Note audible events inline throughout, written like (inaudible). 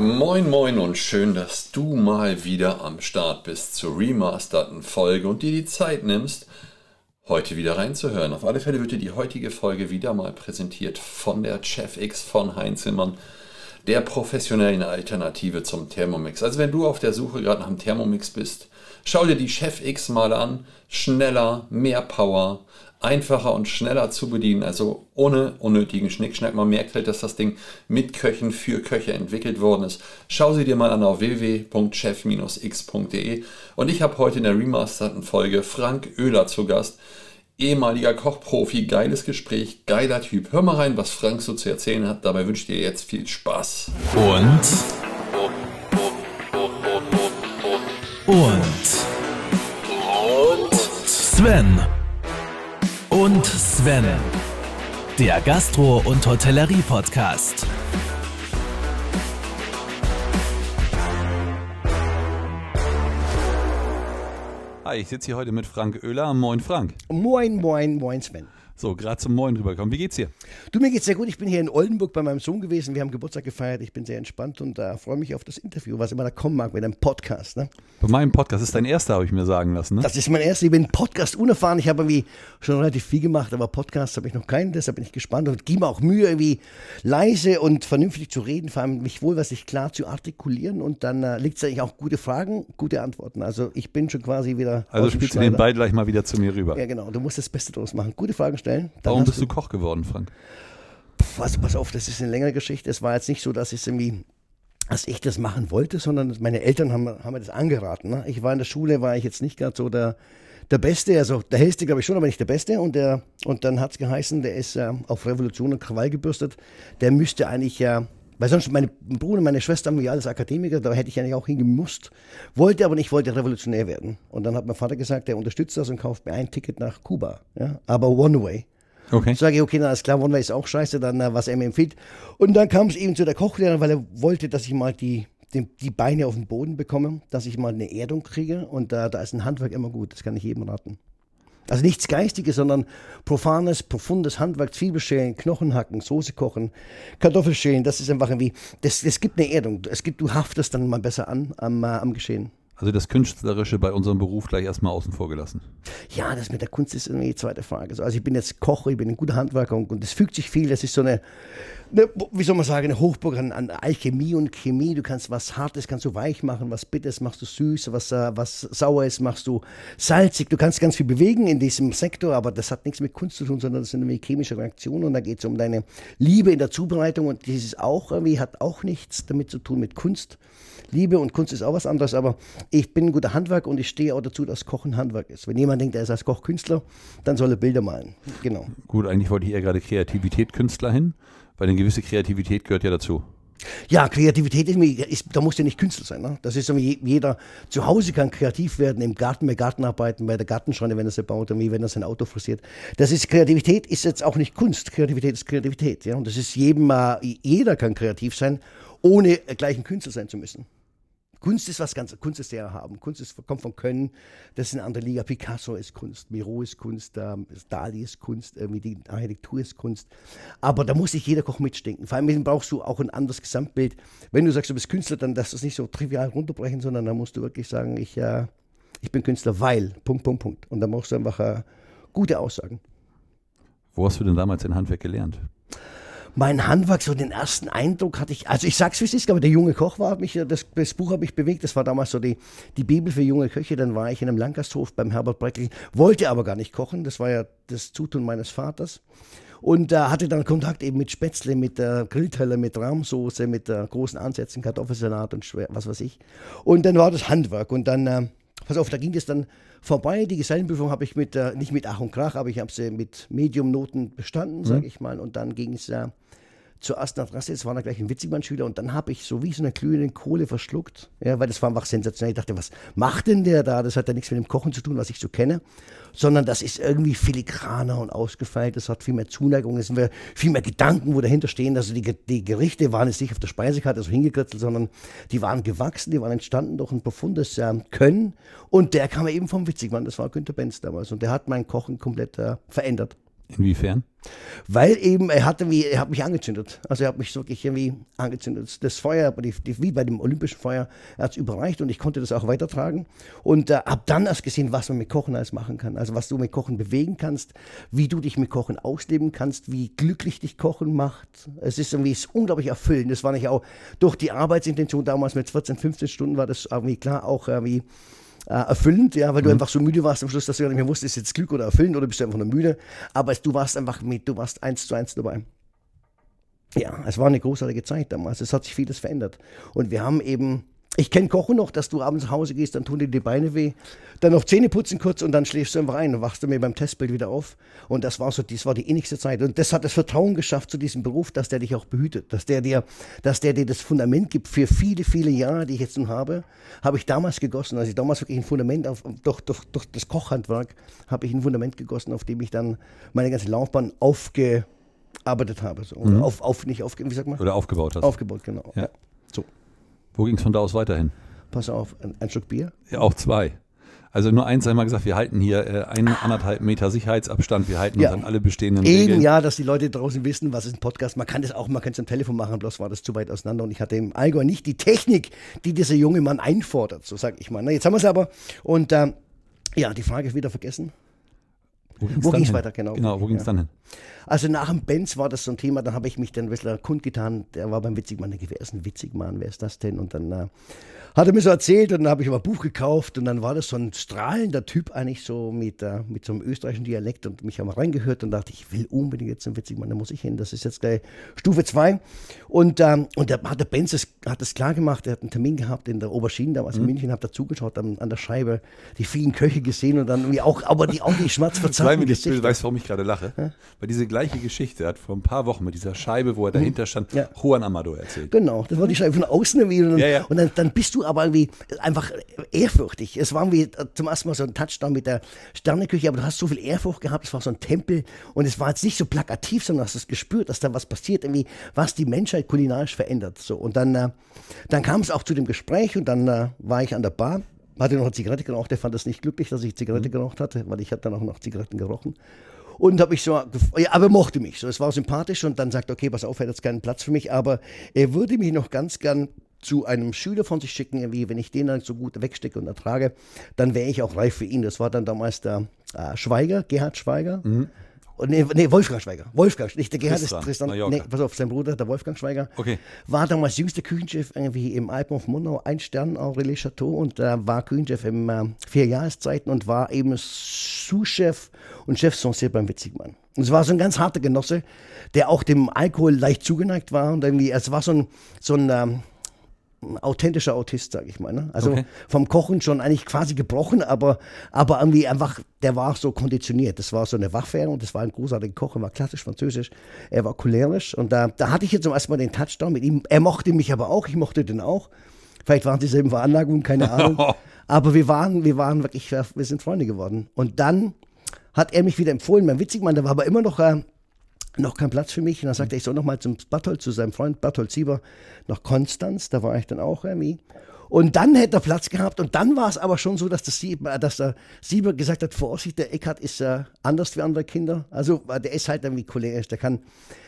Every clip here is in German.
Moin moin und schön, dass du mal wieder am Start bist zur remasterten Folge und dir die Zeit nimmst, heute wieder reinzuhören. Auf alle Fälle wird dir die heutige Folge wieder mal präsentiert von der Chef X von Heinzimmann, der professionellen Alternative zum Thermomix. Also wenn du auf der Suche gerade nach einem Thermomix bist, schau dir die Chef X mal an. Schneller, mehr Power, einfacher und schneller zu bedienen, also ohne unnötigen Schnickschnack. Man merkt halt, dass das Ding mit Köchen für Köche entwickelt worden ist. Schau sie dir mal an auf www.chef-x.de und ich habe heute in der remasterten Folge Frank Oehler zu Gast, ehemaliger Kochprofi, geiles Gespräch, geiler Typ. Hör mal rein, was Frank so zu erzählen hat. Dabei wünsche ich dir jetzt viel Spaß. Und und Sven und Sven. Der Gastro- und Hotellerie-Podcast. Hi, ich sitze hier heute mit Frank Oehler. Moin Frank. Moin, moin, moin Sven. So, gerade zum Moin rüberkommen. Wie geht's dir? Du, mir geht's sehr gut. Ich bin hier in Oldenburg bei meinem Sohn gewesen. Wir haben Geburtstag gefeiert. Ich bin sehr entspannt und äh, freue mich auf das Interview, was immer da kommen mag mit einem Podcast. Ne? Bei meinem Podcast ist dein erster, habe ich mir sagen lassen. Ne? Das ist mein erster. Ich bin Podcast unerfahren. Ich habe irgendwie schon relativ viel gemacht, aber Podcast habe ich noch keinen. Deshalb bin ich gespannt und gebe mir auch Mühe, irgendwie leise und vernünftig zu reden, vor allem mich wohl, was ich klar zu artikulieren. Und dann äh, liegt es eigentlich auch gute Fragen, gute Antworten. Also ich bin schon quasi wieder. Also spielst du den Ball gleich mal wieder zu mir rüber. Ja, genau. Du musst das Beste draus machen. Gute Fragen stellen. Warum bist du Koch geworden, Frank? Also pass auf, das ist eine längere Geschichte. Es war jetzt nicht so, dass ich irgendwie dass ich das machen wollte, sondern meine Eltern haben, haben mir das angeraten. Ne? Ich war in der Schule, war ich jetzt nicht gerade so der, der Beste, also der Hellste glaube ich schon, aber nicht der Beste. Und, der, und dann hat es geheißen, der ist äh, auf Revolution und Krawall gebürstet. Der müsste eigentlich, äh, weil sonst meine Bruder und meine Schwester haben ja alles Akademiker, da hätte ich eigentlich auch hingemusst. Wollte aber nicht, wollte revolutionär werden. Und dann hat mein Vater gesagt, der unterstützt das und kauft mir ein Ticket nach Kuba. Ja? Aber One Way. Okay. Sage ich, okay, na, alles klar, One-Way ist auch scheiße, dann was er mir empfiehlt. Und dann kam es eben zu der Kochlehrerin, weil er wollte, dass ich mal die, die, die, Beine auf den Boden bekomme, dass ich mal eine Erdung kriege. Und da, da ist ein Handwerk immer gut, das kann ich jedem raten. Also nichts Geistiges, sondern profanes, profundes Handwerk, Zwiebelschälen, Knochenhacken, Soße kochen, Kartoffelschälen, das ist einfach irgendwie, das, das gibt eine Erdung. Es gibt, du haftest dann mal besser an am, äh, am Geschehen. Also das Künstlerische bei unserem Beruf gleich erstmal außen vor gelassen. Ja, das mit der Kunst ist irgendwie die zweite Frage. Also ich bin jetzt Koch, ich bin ein guter Handwerker und es fügt sich viel. Das ist so eine, eine wie soll man sagen, eine Hochburg an, an, Alchemie und Chemie. Du kannst was Hartes, kannst du weich machen, was Bittes machst du süß, was, äh, was Sauer machst du salzig. Du kannst ganz viel bewegen in diesem Sektor, aber das hat nichts mit Kunst zu tun, sondern das sind irgendwie chemische Reaktionen und da geht es um deine Liebe in der Zubereitung und dieses auch irgendwie hat auch nichts damit zu tun mit Kunst. Liebe und Kunst ist auch was anderes, aber ich bin ein guter Handwerk und ich stehe auch dazu, dass Kochen Handwerk ist. Wenn jemand denkt, er ist als Koch Künstler, dann soll er Bilder malen. Genau. Gut, eigentlich wollte ich eher gerade Kreativität Künstler hin, weil eine gewisse Kreativität gehört ja dazu. Ja, Kreativität ist, ist da muss ja nicht Künstler sein. Ne? Das ist so, jeder zu Hause kann kreativ werden, im Garten bei Gartenarbeiten, bei der Gartenschreine, wenn er sie baut, wie wenn er sein Auto frisiert. Das ist Kreativität, ist jetzt auch nicht Kunst. Kreativität ist Kreativität. Ja? Und das ist jedem, äh, jeder kann kreativ sein, ohne gleich ein Künstler sein zu müssen. Kunst ist was ganz, Kunst ist sehr erhaben. Kunst ist, kommt von Können, das ist eine andere Liga. Picasso ist Kunst, Miro ist Kunst, ähm, Dali ist Kunst, irgendwie die Architektur ist Kunst. Aber da muss sich jeder Koch mitstinken. Vor allem brauchst du auch ein anderes Gesamtbild. Wenn du sagst, du bist Künstler, dann darfst du es nicht so trivial runterbrechen, sondern dann musst du wirklich sagen, ich, äh, ich bin Künstler, weil, Punkt, Punkt, Punkt. Und dann brauchst du einfach äh, gute Aussagen. Wo hast du denn damals den Handwerk gelernt? Mein Handwerk, so den ersten Eindruck hatte ich, also ich sag's wie es ist, aber der junge Koch war, mich, das, das Buch hat mich bewegt, das war damals so die, die Bibel für junge Köche, dann war ich in einem Langgasthof beim Herbert Breckel, wollte aber gar nicht kochen, das war ja das Zutun meines Vaters und äh, hatte dann Kontakt eben mit Spätzle, mit der Grillteller, mit Rahmsoße, mit äh, großen Ansätzen, Kartoffelsalat und schwer, was weiß ich. Und dann war das Handwerk und dann, äh, pass auf, da ging es dann vorbei. Die Gesellenprüfung habe ich mit, äh, nicht mit Ach und Krach, aber ich habe sie mit Medium-Noten bestanden, sage mhm. ich mal. Und dann ging es äh, zuerst nach Rasse, das war dann gleich ein Witzigmann-Schüler und dann habe ich so wie so eine glühende Kohle verschluckt, ja, weil das war einfach sensationell. Ich dachte, was macht denn der da? Das hat ja nichts mit dem Kochen zu tun, was ich so kenne, sondern das ist irgendwie filigraner und ausgefeilt, das hat viel mehr Zuneigung, es sind viel mehr Gedanken, wo dahinter stehen. Also die, die Gerichte waren jetzt nicht auf der Speisekarte so hingekritzelt, sondern die waren gewachsen, die waren entstanden durch ein profundes äh, Können und der kam eben vom Witzigmann, das war Günter Benz damals und der hat mein Kochen komplett äh, verändert. Inwiefern? Weil eben, er hatte wie, er hat mich angezündet. Also er hat mich wirklich irgendwie angezündet. Das Feuer, die, die, wie bei dem olympischen Feuer, er hat es überreicht und ich konnte das auch weitertragen. Und äh, habe dann erst gesehen, was man mit Kochen alles machen kann. Also was du mit Kochen bewegen kannst, wie du dich mit Kochen ausleben kannst, wie glücklich dich Kochen macht. Es ist irgendwie ist unglaublich erfüllend. Das war nicht auch durch die Arbeitsintention damals mit 14, 15 Stunden war das irgendwie klar auch irgendwie äh, erfüllend, ja, weil du mhm. einfach so müde warst am Schluss, dass du gar nicht mehr wusstest, ist jetzt Glück oder erfüllend oder bist du einfach nur müde. Aber du warst einfach mit, du warst eins zu eins dabei. Ja, es war eine großartige Zeit damals. Es hat sich vieles verändert. Und wir haben eben ich kenne Kochen noch, dass du abends nach Hause gehst, dann tun dir die Beine weh, dann noch Zähne putzen kurz und dann schläfst du einfach ein und wachst du mir beim Testbild wieder auf. Und das war so, das war die innigste Zeit. Und das hat das Vertrauen geschafft zu diesem Beruf, dass der dich auch behütet, dass der dir, dass der dir das Fundament gibt für viele, viele Jahre, die ich jetzt nun habe, habe ich damals gegossen. Also ich damals wirklich ein Fundament auf, durch, durch, durch das Kochhandwerk habe ich ein Fundament gegossen, auf dem ich dann meine ganze Laufbahn aufgearbeitet habe. So. Mhm. Auf, auf, nicht aufge, wie sagt man? Oder aufgebaut hast. Aufgebaut, genau. Ja. So. Wo ging es von da aus weiterhin? Pass auf, ein, ein Stück Bier? Ja, auch zwei. Also nur eins einmal gesagt, wir halten hier äh, einen anderthalb Meter Sicherheitsabstand, wir halten ja. uns an alle bestehenden Eben, Regeln. ja, dass die Leute draußen wissen, was ist ein Podcast. Man kann das auch, man kann es am Telefon machen, bloß war das zu weit auseinander und ich hatte im Allgäu nicht die Technik, die dieser junge Mann einfordert, so sage ich mal. Na, jetzt haben wir es aber und ähm, ja, die Frage ist wieder vergessen. Wo ging es weiter, genau. Genau, wo ging es ja. dann hin? Also nach dem Benz war das so ein Thema, dann habe ich mich dann ein bisschen kundgetan, der war beim Witzigmann, wer ist ein Witzigmann, wer ist das denn? Und dann äh, hat er mir so erzählt und dann habe ich aber ein Buch gekauft und dann war das so ein strahlender Typ eigentlich so mit, äh, mit so einem österreichischen Dialekt und mich haben reingehört und dachte, ich will unbedingt jetzt einen Witzigmann, da muss ich hin, das ist jetzt gleich Stufe 2. Und, ähm, und hat der Benz es, hat es klar gemacht, er hat einen Termin gehabt in der Oberschiene damals mhm. in München, habe da zugeschaut an, an, der Scheibe, die vielen Köche gesehen und dann irgendwie auch, aber die, auch die schmerzverzerrten Gesichter. Du weißt, warum ich gerade lache? Ja? Weil diese gleiche Geschichte hat vor ein paar Wochen mit dieser Scheibe, wo er dahinter stand, ja. Juan Amado erzählt. Genau, das war die Scheibe von außen irgendwie und, ja, und dann, dann bist du aber irgendwie einfach ehrfürchtig. Es war wie zum ersten Mal so ein Touchdown mit der Sterneküche, aber du hast so viel Ehrfurcht gehabt, es war so ein Tempel und es war jetzt nicht so plakativ, sondern hast es gespürt, dass da was passiert, irgendwie, was die Menschheit kulinarisch verändert. So. Und dann, äh, dann kam es auch zu dem Gespräch und dann äh, war ich an der Bar, hatte noch eine Zigarette geraucht, der fand das nicht glücklich, dass ich Zigarette mhm. geraucht hatte, weil ich hatte dann auch noch Zigaretten gerochen. Und habe ich so, ja, aber mochte mich. So, es war sympathisch und dann sagt, okay, pass auf, er hat jetzt keinen Platz für mich, aber er würde mich noch ganz gern zu einem Schüler von sich schicken, wie wenn ich den dann so gut wegstecke und ertrage, dann wäre ich auch reif für ihn. Das war dann damals der äh, Schweiger, Gerhard Schweiger. Mhm. Nee, nee, Wolfgang Schweiger. Wolfgang, nicht der Gerhard ist Tristan. Nee, pass auf, sein Bruder, der Wolfgang Schweiger, okay. war damals jüngster Küchenchef irgendwie im Alpen auf Murnau, ein Stern Aurelie Chateau und äh, war Küchenchef im äh, vier Jahreszeiten und war eben Sous-Chef und Chef Sancerre beim Witzigmann. Und es war so ein ganz harter Genosse, der auch dem Alkohol leicht zugeneigt war und irgendwie, es war so ein, so ein ähm, authentischer Autist, sage ich mal. Ne? Also okay. vom Kochen schon eigentlich quasi gebrochen, aber, aber irgendwie einfach, der war so konditioniert. Das war so eine Waffe und das war ein großartiger Koch, er war klassisch französisch, er war cholerisch und da, da hatte ich jetzt zum ersten Mal den Touchdown mit ihm. Er mochte mich aber auch, ich mochte den auch. Vielleicht waren dieselben Veranlagungen, keine Ahnung. (laughs) aber wir waren, wir waren wirklich, wir sind Freunde geworden. Und dann hat er mich wieder empfohlen, mein Witzigmann, der war aber immer noch äh, noch kein Platz für mich. Und dann sagte er, ich soll noch mal zum Barthold, zu seinem Freund Barthold Sieber nach Konstanz. Da war ich dann auch irgendwie. Und dann hätte er Platz gehabt. Und dann war es aber schon so, dass, das Sieber, dass der Sieber gesagt hat, Vorsicht, der Eckhard ist äh, anders wie andere Kinder. Also der ist halt irgendwie cholerisch, der kann,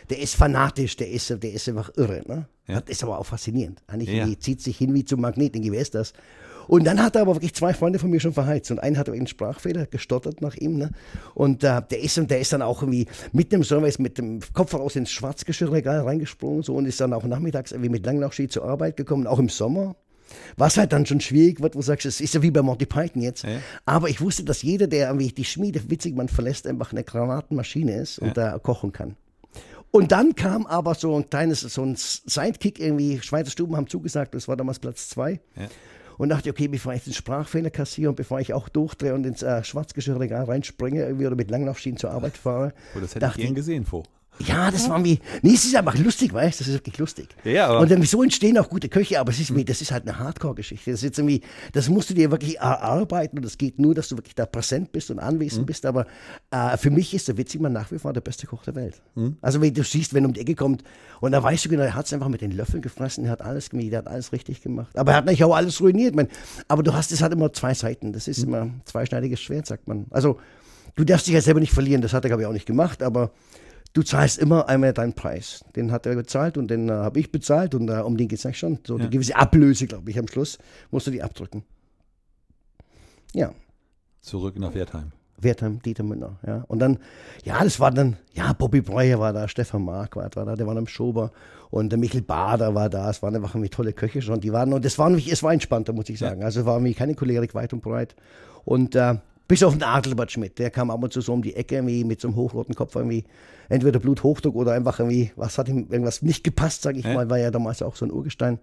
der ist fanatisch, der ist, der ist einfach irre. Ne? Ja. Das ist aber auch faszinierend. Eigentlich ja. zieht sich hin wie zum Magnet, wer ist das? Und dann hat er aber wirklich zwei Freunde von mir schon verheizt. Und einen hat einen Sprachfehler, gestottert nach ihm. Ne? Und äh, der, ist, der ist dann auch irgendwie mit dem Service mit dem Kopf raus ins Schwarzgeschirrregal reingesprungen so, und ist dann auch nachmittags irgendwie mit Langlaufski zur Arbeit gekommen, auch im Sommer. Was halt dann schon schwierig wird, wo du sagst, es ist ja wie bei Monty Python jetzt. Ja. Aber ich wusste, dass jeder, der irgendwie die Schmiede witzig man verlässt, einfach eine Granatenmaschine ist und ja. da kochen kann. Und dann kam aber so ein kleines, so ein Sidekick irgendwie, Schweizer Stuben haben zugesagt, das war damals Platz zwei. Ja und dachte, okay, bevor ich den Sprachfehler kassiere und bevor ich auch durchdrehe und ins äh, Schwarzgeschirrregal reinspringe irgendwie oder mit Langlaufschienen zur Arbeit fahre. Oh, das hätte ich gern gesehen, vor. Ja, das war mir. Nee, es ist einfach lustig, weißt du? Das ist wirklich lustig. Ja, aber und dann, so entstehen auch gute Köche, aber es ist, das ist halt eine Hardcore-Geschichte. Das ist jetzt irgendwie, das musst du dir wirklich erarbeiten und es geht nur, dass du wirklich da präsent bist und anwesend mhm. bist. Aber äh, für mich ist der Witzigmann nach wie vor der beste Koch der Welt. Mhm. Also, wenn du siehst, wenn er um die Ecke kommt und da weißt du genau, er hat es einfach mit den Löffeln gefressen, er hat alles gemacht, er hat alles richtig gemacht. Aber er hat natürlich auch alles ruiniert. Man. Aber du hast, es hat immer zwei Seiten. Das ist mhm. immer ein zweischneidiges Schwert, sagt man. Also, du darfst dich ja selber nicht verlieren, das hat er, glaube ich, auch nicht gemacht, aber du zahlst immer einmal deinen Preis. Den hat er bezahlt und den äh, habe ich bezahlt und äh, um den geht es eigentlich schon. So ja. eine gewisse Ablöse, glaube ich, am Schluss musst du die abdrücken. Ja. Zurück nach Wertheim. Wertheim, Dieter Müller, ja. Und dann, ja, das war dann, ja, Bobby Breuer war da, Stefan Mark war da, der war am Schober und der Michael Bader war da, es waren einfach irgendwie tolle Köche schon, die waren, und das war nämlich, es war entspannter, muss ich sagen. Ja. Also es war irgendwie keine Cholerik weit und breit. Und äh, bis auf den Adelbert Schmidt, der kam ab und zu so um die Ecke irgendwie mit so einem hochroten Kopf irgendwie, entweder Bluthochdruck oder einfach irgendwie, was hat ihm irgendwas nicht gepasst, sage ich ja. mal, war ja damals auch so ein Urgestein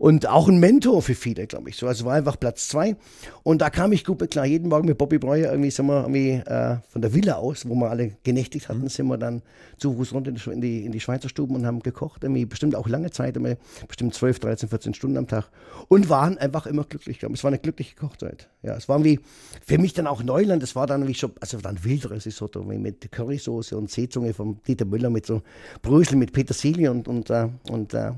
und auch ein Mentor für viele, glaube ich. So, also war einfach Platz zwei. Und da kam ich gut mit klar. Jeden Morgen mit Bobby Breuer irgendwie sind wir irgendwie äh, von der Villa aus, wo wir alle genächtigt hatten, mhm. sind wir dann zu Fuß runter in die, in die Schweizer Stuben und haben gekocht. Irgendwie bestimmt auch lange Zeit, irgendwie bestimmt 12, 13, 14 Stunden am Tag. Und waren einfach immer glücklich. Glaube Es war eine glückliche Kochzeit. Ja, es war irgendwie für mich dann auch Neuland. Es war dann wie schon, also dann wilderes Risotto mit Currysoße und Seezunge von Dieter Müller mit so Brösel mit Petersilie und, und, äh, und äh,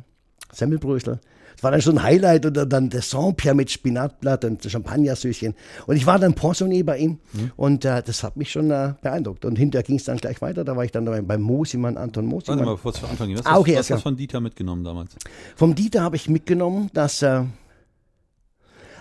Semmelbrösel. Das war dann schon ein Highlight oder dann der Saint-Pierre mit Spinatblatt und Champagnersüßchen. Und ich war dann Pensionnier bei ihm mhm. und äh, das hat mich schon äh, beeindruckt. Und hinterher ging es dann gleich weiter. Da war ich dann dabei beim Mosimann, Anton Mosimann. Warte mal, bevor zu Anfang was, ah, okay, was hast du von Dieter mitgenommen damals? Vom Dieter habe ich mitgenommen, dass äh,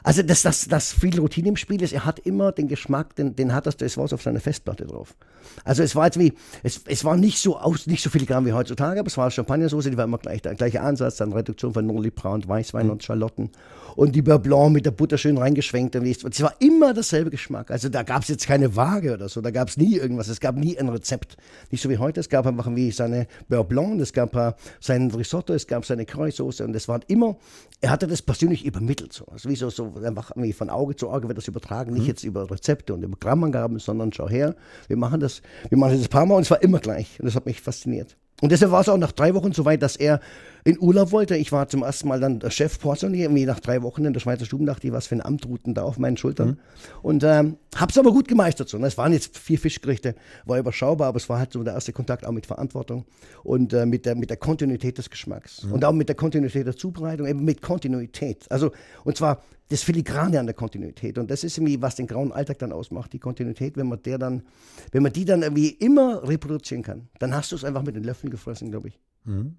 also, dass das, das viel Routine im Spiel ist, er hat immer den Geschmack, den, den hat das, das war auf seiner Festplatte drauf. Also es war jetzt wie, es, es war nicht so aus, nicht so filigran wie heutzutage, aber es war Champagnersoße, die war immer gleich der gleiche Ansatz, dann Reduktion von Noli Braun, Weißwein mhm. und Schalotten und die Beurre Blanc mit der Butter schön reingeschwenkt. Und es war immer dasselbe Geschmack. Also da gab es jetzt keine Waage oder so, da gab es nie irgendwas, es gab nie ein Rezept. Nicht so wie heute, es gab einfach wie seine Beurre Blanc, es gab sein Risotto, es gab seine Kreuzsoße und es war immer, er hatte das persönlich übermittelt. So. Also wie so, so einfach irgendwie von Auge zu Auge wird das übertragen, nicht mhm. jetzt über Rezepte und über Grammangaben, sondern schau her, wir machen das, wir machen das ein paar Mal und es war immer gleich. Und das hat mich fasziniert. Und deshalb war es auch nach drei Wochen so weit, dass er in Urlaub wollte. Ich war zum ersten Mal dann der Chef Poissonnier, irgendwie nach drei Wochen in der Schweizer Stuben, dachte ich, was für ein Amt ruhten da auf meinen Schultern. Mhm. Und ähm, hab's aber gut gemeistert. So. Es waren jetzt vier Fischgerichte, war überschaubar, aber es war halt so der erste Kontakt auch mit Verantwortung und äh, mit, der, mit der Kontinuität des Geschmacks. Mhm. Und auch mit der Kontinuität der Zubereitung, eben mit Kontinuität. Also, und zwar das Filigrane an der Kontinuität. Und das ist irgendwie, was den grauen Alltag dann ausmacht. Die Kontinuität, wenn man der dann, wenn man die dann irgendwie immer reproduzieren kann, dann hast du es einfach mit den Löffeln gefressen, glaube ich. Mhm.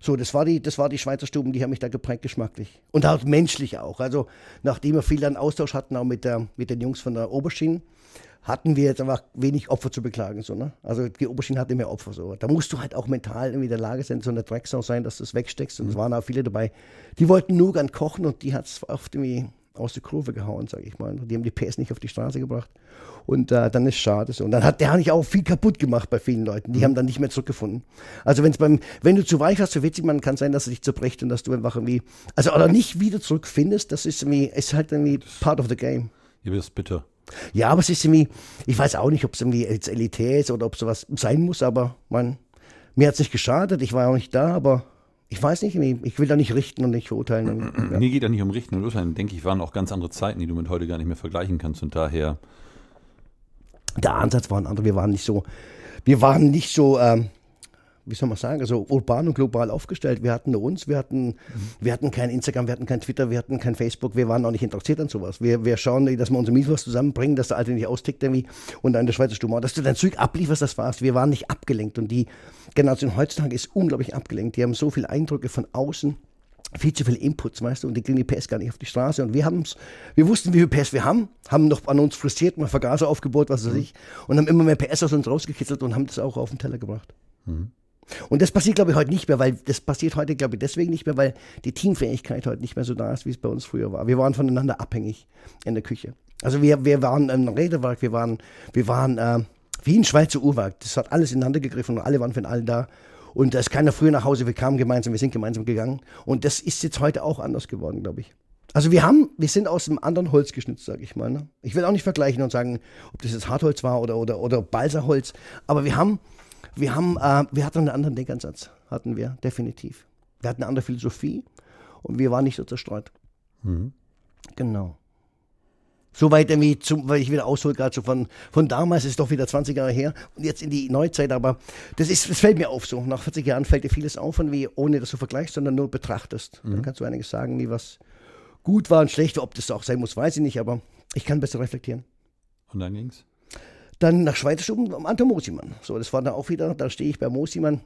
So, das war die, das war die Schweizer Stuben, die haben mich da geprägt geschmacklich. Und auch menschlich auch. Also, nachdem wir viel dann Austausch hatten, auch mit, der, mit den Jungs von der Oberschiene, hatten wir jetzt einfach wenig Opfer zu beklagen. So, ne? Also die Oberschiene hatte mehr Opfer. So. Da musst du halt auch mental irgendwie in der Lage sein, so eine Drecksau sein, dass du es wegsteckst. Und es mhm. waren auch viele dabei, die wollten nur gern kochen und die hat es oft irgendwie aus der Kurve gehauen, sage ich mal. Die haben die PS nicht auf die Straße gebracht. Und äh, dann ist schade so. Und dann hat der eigentlich auch viel kaputt gemacht bei vielen Leuten. Die mhm. haben dann nicht mehr zurückgefunden. Also wenn's beim, wenn du zu weich hast, so witzig man kann sein, dass es dich zerbricht und dass du einfach irgendwie, also oder nicht wieder zurückfindest, das ist irgendwie, ist halt irgendwie part of the game. Ja, das ist bitter. Ja, aber es ist irgendwie, ich weiß auch nicht, ob es irgendwie jetzt elitär ist oder ob sowas sein muss, aber man, mir hat es nicht geschadet, ich war auch nicht da, aber ich weiß nicht, ich will da nicht richten und nicht verurteilen. Ja. Mir geht da nicht um Richten und Urteilen, denke ich, waren auch ganz andere Zeiten, die du mit heute gar nicht mehr vergleichen kannst und daher der Ansatz war ein anderer. Wir waren nicht so, wir waren nicht so, ähm, wie soll man sagen, also urban und global aufgestellt. Wir hatten nur uns, wir hatten, mhm. wir hatten kein Instagram, wir hatten kein Twitter, wir hatten kein Facebook, wir waren auch nicht interessiert an sowas. Wir, wir schauen, dass wir unsere Mietwas zusammenbringen, dass der Alte nicht austickt irgendwie und dann der Schweizer Stube, dass du dein Zeug ablieferst, das war's. Wir waren nicht abgelenkt und die Generation heutzutage ist unglaublich abgelenkt. Die haben so viele Eindrücke von außen viel zu viele Inputs, weißt du, und die kriegen die PS gar nicht auf die Straße. Und wir haben's, wir wussten, wie viel PS wir haben, haben noch an uns frustriert, mal Vergaser aufgebaut, was weiß mhm. ich, und haben immer mehr PS aus uns rausgekitzelt und haben das auch auf den Teller gebracht. Mhm. Und das passiert, glaube ich, heute nicht mehr, weil das passiert heute, glaube ich, deswegen nicht mehr, weil die Teamfähigkeit heute nicht mehr so da ist, wie es bei uns früher war. Wir waren voneinander abhängig in der Küche. Also wir, wir waren ein Räderwerk, wir waren, wir waren äh, wie ein Schweizer Uhrwerk. Das hat alles ineinander gegriffen und alle waren von allen da. Und da ist keiner früher nach Hause, wir kamen gemeinsam, wir sind gemeinsam gegangen. Und das ist jetzt heute auch anders geworden, glaube ich. Also wir haben, wir sind aus einem anderen Holz geschnitzt, sage ich mal. Ne? Ich will auch nicht vergleichen und sagen, ob das jetzt Hartholz war oder, oder, oder Balsaholz. Aber wir haben, wir haben, äh, wir hatten einen anderen Denkansatz, hatten wir, definitiv. Wir hatten eine andere Philosophie und wir waren nicht so zerstreut. Mhm. Genau. So weit irgendwie, zum, weil ich wieder aushole, gerade so von, von damals, ist doch wieder 20 Jahre her und jetzt in die Neuzeit, aber das, ist, das fällt mir auf so. Nach 40 Jahren fällt dir vieles auf, und wie, ohne dass du vergleichst, sondern nur betrachtest. Mhm. Dann kannst du einiges sagen, wie was gut war und schlecht war. Ob das auch sein muss, weiß ich nicht, aber ich kann besser reflektieren. Und dann ging's? Dann nach Schweizerstuben am Anton Mosimann. So, das war dann auch wieder, da stehe ich bei Mosimann.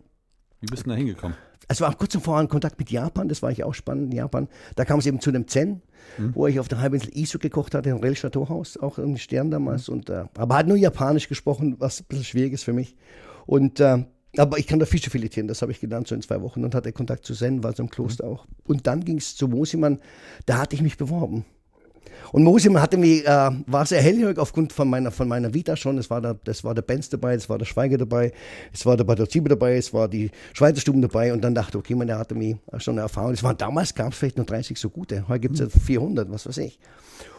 Wie bist du da hingekommen? Es war kurz zuvor in Kontakt mit Japan, das war ich auch spannend in Japan. Da kam es eben zu dem Zen, mhm. wo ich auf der Halbinsel Isu gekocht hatte, im Rail Chateauhaus, auch im Stern damals. Mhm. Und, äh, aber hat nur Japanisch gesprochen, was ein bisschen schwierig ist für mich. Und äh, aber ich kann da Fische filetieren, das habe ich gelernt so in zwei Wochen und hatte Kontakt zu Zen, war so im Kloster mhm. auch. Und dann ging es zu Mosimann, da hatte ich mich beworben. Und Mosimann hatte mich, äh, war sehr hellhörig aufgrund von meiner, von meiner Vita schon. Es war, der, das war der Benz dabei, es war der Schweiger dabei, es war der Badozibe dabei, es war die Schweizer Stuben dabei. Und dann dachte ich, okay, man, der hatte mich schon eine Erfahrung. Es war, damals gab es vielleicht nur 30 so gute, heute gibt es ja 400, was weiß ich.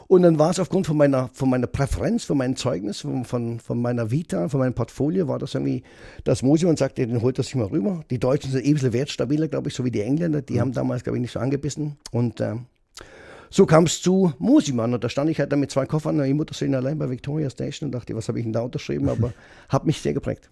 Und dann war es aufgrund von meiner, von meiner Präferenz, von meinem Zeugnis, von, von, von meiner Vita, von meinem Portfolio, war das irgendwie, dass Mosemann sagte, den holt er sich mal rüber. Die Deutschen sind ebenso wertstabiler, glaube ich, so wie die Engländer. Die mhm. haben damals, glaube ich, nicht so angebissen. Und äh, so kam es zu Mosimann und da stand ich halt dann mit zwei Koffern, meine Mutter sehen allein bei Victoria Station und dachte, was habe ich denn da unterschrieben, aber (laughs) hat mich sehr geprägt.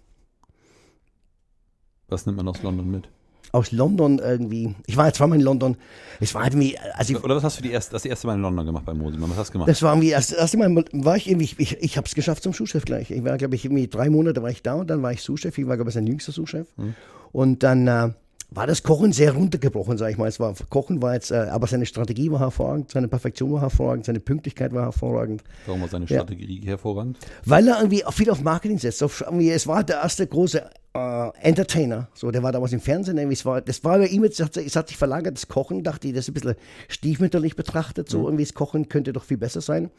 Was nimmt man aus London mit? aus London irgendwie. Ich war jetzt zweimal in London. Es war irgendwie. Also Oder was hast du die erste, das erste Mal in London gemacht bei Mosimann? Was hast du gemacht? Das war irgendwie, das erste Mal war ich irgendwie, ich, ich habe es geschafft zum Sous-Chef gleich. Ich war, glaube ich, irgendwie drei Monate war ich da und dann war ich Sous-Chef. Ich war, glaube ich, sein jüngster Sous-Chef. Hm. Und dann äh, war das Kochen sehr runtergebrochen, sage ich mal. Es war, Kochen war jetzt, äh, aber seine Strategie war hervorragend, seine Perfektion war hervorragend, seine Pünktlichkeit war hervorragend. Warum war seine Strategie ja. hervorragend? Weil er irgendwie viel auf Marketing setzt. Auf, es war der erste große äh, Entertainer. So, der war damals im Fernsehen. Es war, das war bei ihm jetzt, es hat sich verlagert, das Kochen, dachte ich, das ist ein bisschen stiefmütterlich betrachtet. So, mhm. irgendwie das Kochen könnte doch viel besser sein.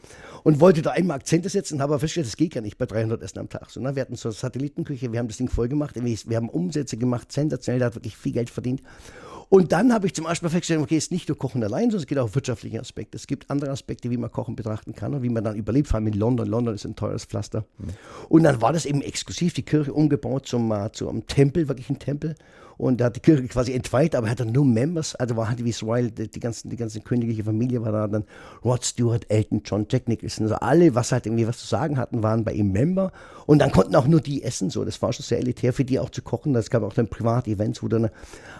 Und wollte da einmal Akzente setzen, habe aber festgestellt, das geht gar nicht bei 300 Essen am Tag. So, ne? Wir hatten so eine Satellitenküche, wir haben das Ding voll gemacht, wir haben Umsätze gemacht, sensationell, der hat wirklich viel Geld verdient. Und dann habe ich zum Beispiel festgestellt, okay, es ist nicht nur Kochen allein, sondern es geht auch um wirtschaftliche Aspekte. Es gibt andere Aspekte, wie man Kochen betrachten kann und wie man dann überlebt, vor allem in London. London ist ein teures Pflaster. Mhm. Und dann war das eben exklusiv, die Kirche umgebaut zum, uh, zum Tempel, wirklich ein Tempel. Und er hat die Kirche quasi entweiht, aber er hatte nur Members, also war halt wie es Royal, die, ganzen, die ganze königliche Familie war da, dann Rod Stewart, Elton John, Jack Nicholson, also alle, was halt irgendwie was zu sagen hatten, waren bei ihm Member. Und dann konnten auch nur die essen, so. Das war schon sehr elitär für die auch zu kochen. Es gab auch dann Privatevents, wo du dann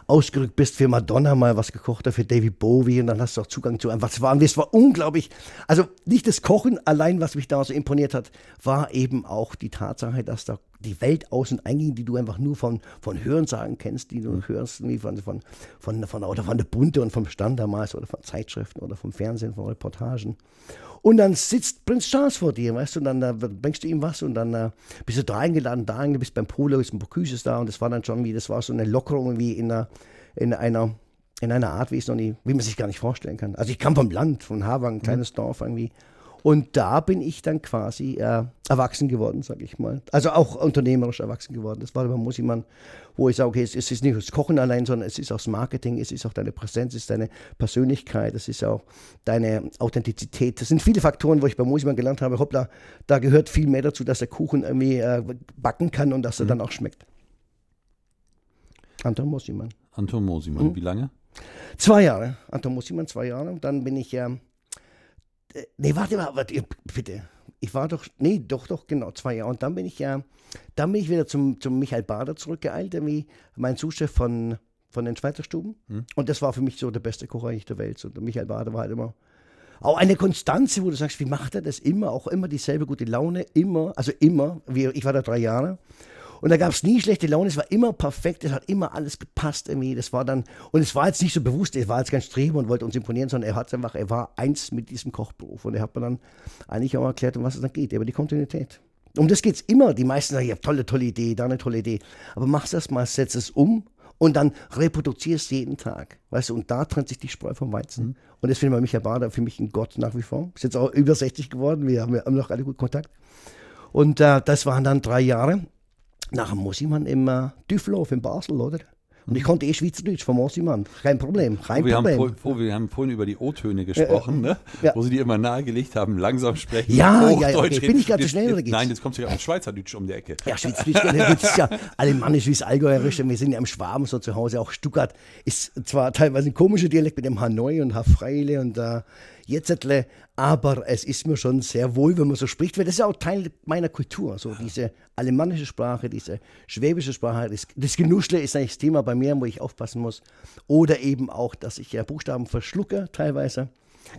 ausgerückt bist für Madonna mal was gekocht hat, für David Bowie und dann hast du auch Zugang zu einem, was war. Und das war unglaublich. Also nicht das Kochen allein, was mich da so imponiert hat, war eben auch die Tatsache, dass da die Welt außen einging, die du einfach nur von, von Hörensagen kennst, die du mhm. hörst, wie von, von, von, von, oder von der Bunte und vom Stand damals oder von Zeitschriften oder vom Fernsehen, von Reportagen. Und dann sitzt Prinz Charles vor dir, weißt du, und dann äh, bringst du ihm was und dann äh, bist du da eingeladen, da eingeladen, bist beim Polo, ist ein Bocuse da und das war dann schon wie, das war so eine Lockerung wie in einer, in einer, in einer Art, wie, es noch nie, wie man sich gar nicht vorstellen kann. Also ich kam vom Land, von Havang, ein kleines mhm. Dorf irgendwie. Und da bin ich dann quasi äh, erwachsen geworden, sage ich mal. Also auch unternehmerisch erwachsen geworden. Das war bei Musimann, wo ich sage, okay, es, es, ist nicht das Kochen allein, sondern es ist auch das Marketing, es ist auch deine Präsenz, es ist deine Persönlichkeit, es ist auch deine Authentizität. Das sind viele Faktoren, wo ich bei Musimann gelernt habe, hoppla, da gehört viel mehr dazu, dass der Kuchen irgendwie äh, backen kann und dass er mhm. dann auch schmeckt. Anton Mosimann. Anton Mosimann, mhm. wie lange? Zwei Jahre. Anton Mosimann, zwei Jahre. Dann bin ich ja... Äh, nee, warte mal, warte, bitte. Ich war doch, nee, doch, doch, genau, zwei Jahre. Und dann bin ich ja, dann bin ich wieder zum, zum Michael Bader zurückgeeilt, wie mein Zuschef von, von den Schweizer Stuben. Hm. Und das war für mich so der beste Koch eigentlich der Welt. Der Michael Bader war halt immer auch eine Konstanze, wo du sagst, wie macht er das immer? Auch immer dieselbe gute Laune, immer, also immer. Ich war da drei Jahre. Und da gab es nie schlechte Laune, es war immer perfekt, es hat immer alles gepasst irgendwie. Das war dann, und es war jetzt nicht so bewusst, er war jetzt kein Streber und wollte uns imponieren, sondern er hat einfach, er war eins mit diesem Kochberuf. Und er hat mir dann eigentlich auch erklärt, um was es dann geht, über die Kontinuität. Um das geht es immer. Die meisten sagen, ja, tolle, tolle Idee, da eine tolle Idee. Aber mach das mal, setz es um und dann reproduzierst jeden Tag. Weißt du, und da trennt sich die Spreu vom Weizen. Mhm. Und das finde ich Michael Bader für mich ein Gott nach wie vor. Ist jetzt auch über 60 geworden, wir haben, wir haben noch alle gut Kontakt. Und äh, das waren dann drei Jahre. Nachher muss man im äh, Düffelhof in Basel, oder? Und ich konnte eh Schweizerdeutsch vom Ossimann. Kein Problem. Kein wir, Problem. Haben vor, wir haben vorhin über die O-Töne gesprochen, ja, ne? Ja. wo sie dir immer nahegelegt haben, langsam sprechen. Ja, ja, okay. Bin ich gerade zu schnell geht's? Nein, jetzt kommt ja auch Schweizerdeutsch um die Ecke. Ja, Schweizerdeutsch, ist ja alemannisch wie das Allgäuerische. Wir sind ja im Schwaben so zu Hause. Auch Stuttgart ist zwar teilweise ein komischer Dialekt mit dem Hanoi und Hafreile und da. Äh, jetzt, aber es ist mir schon sehr wohl, wenn man so spricht, weil das ist auch Teil meiner Kultur. So diese alemannische Sprache, diese schwäbische Sprache, das, das Genuschle ist eigentlich das Thema bei mir, wo ich aufpassen muss. Oder eben auch, dass ich ja Buchstaben verschlucke teilweise.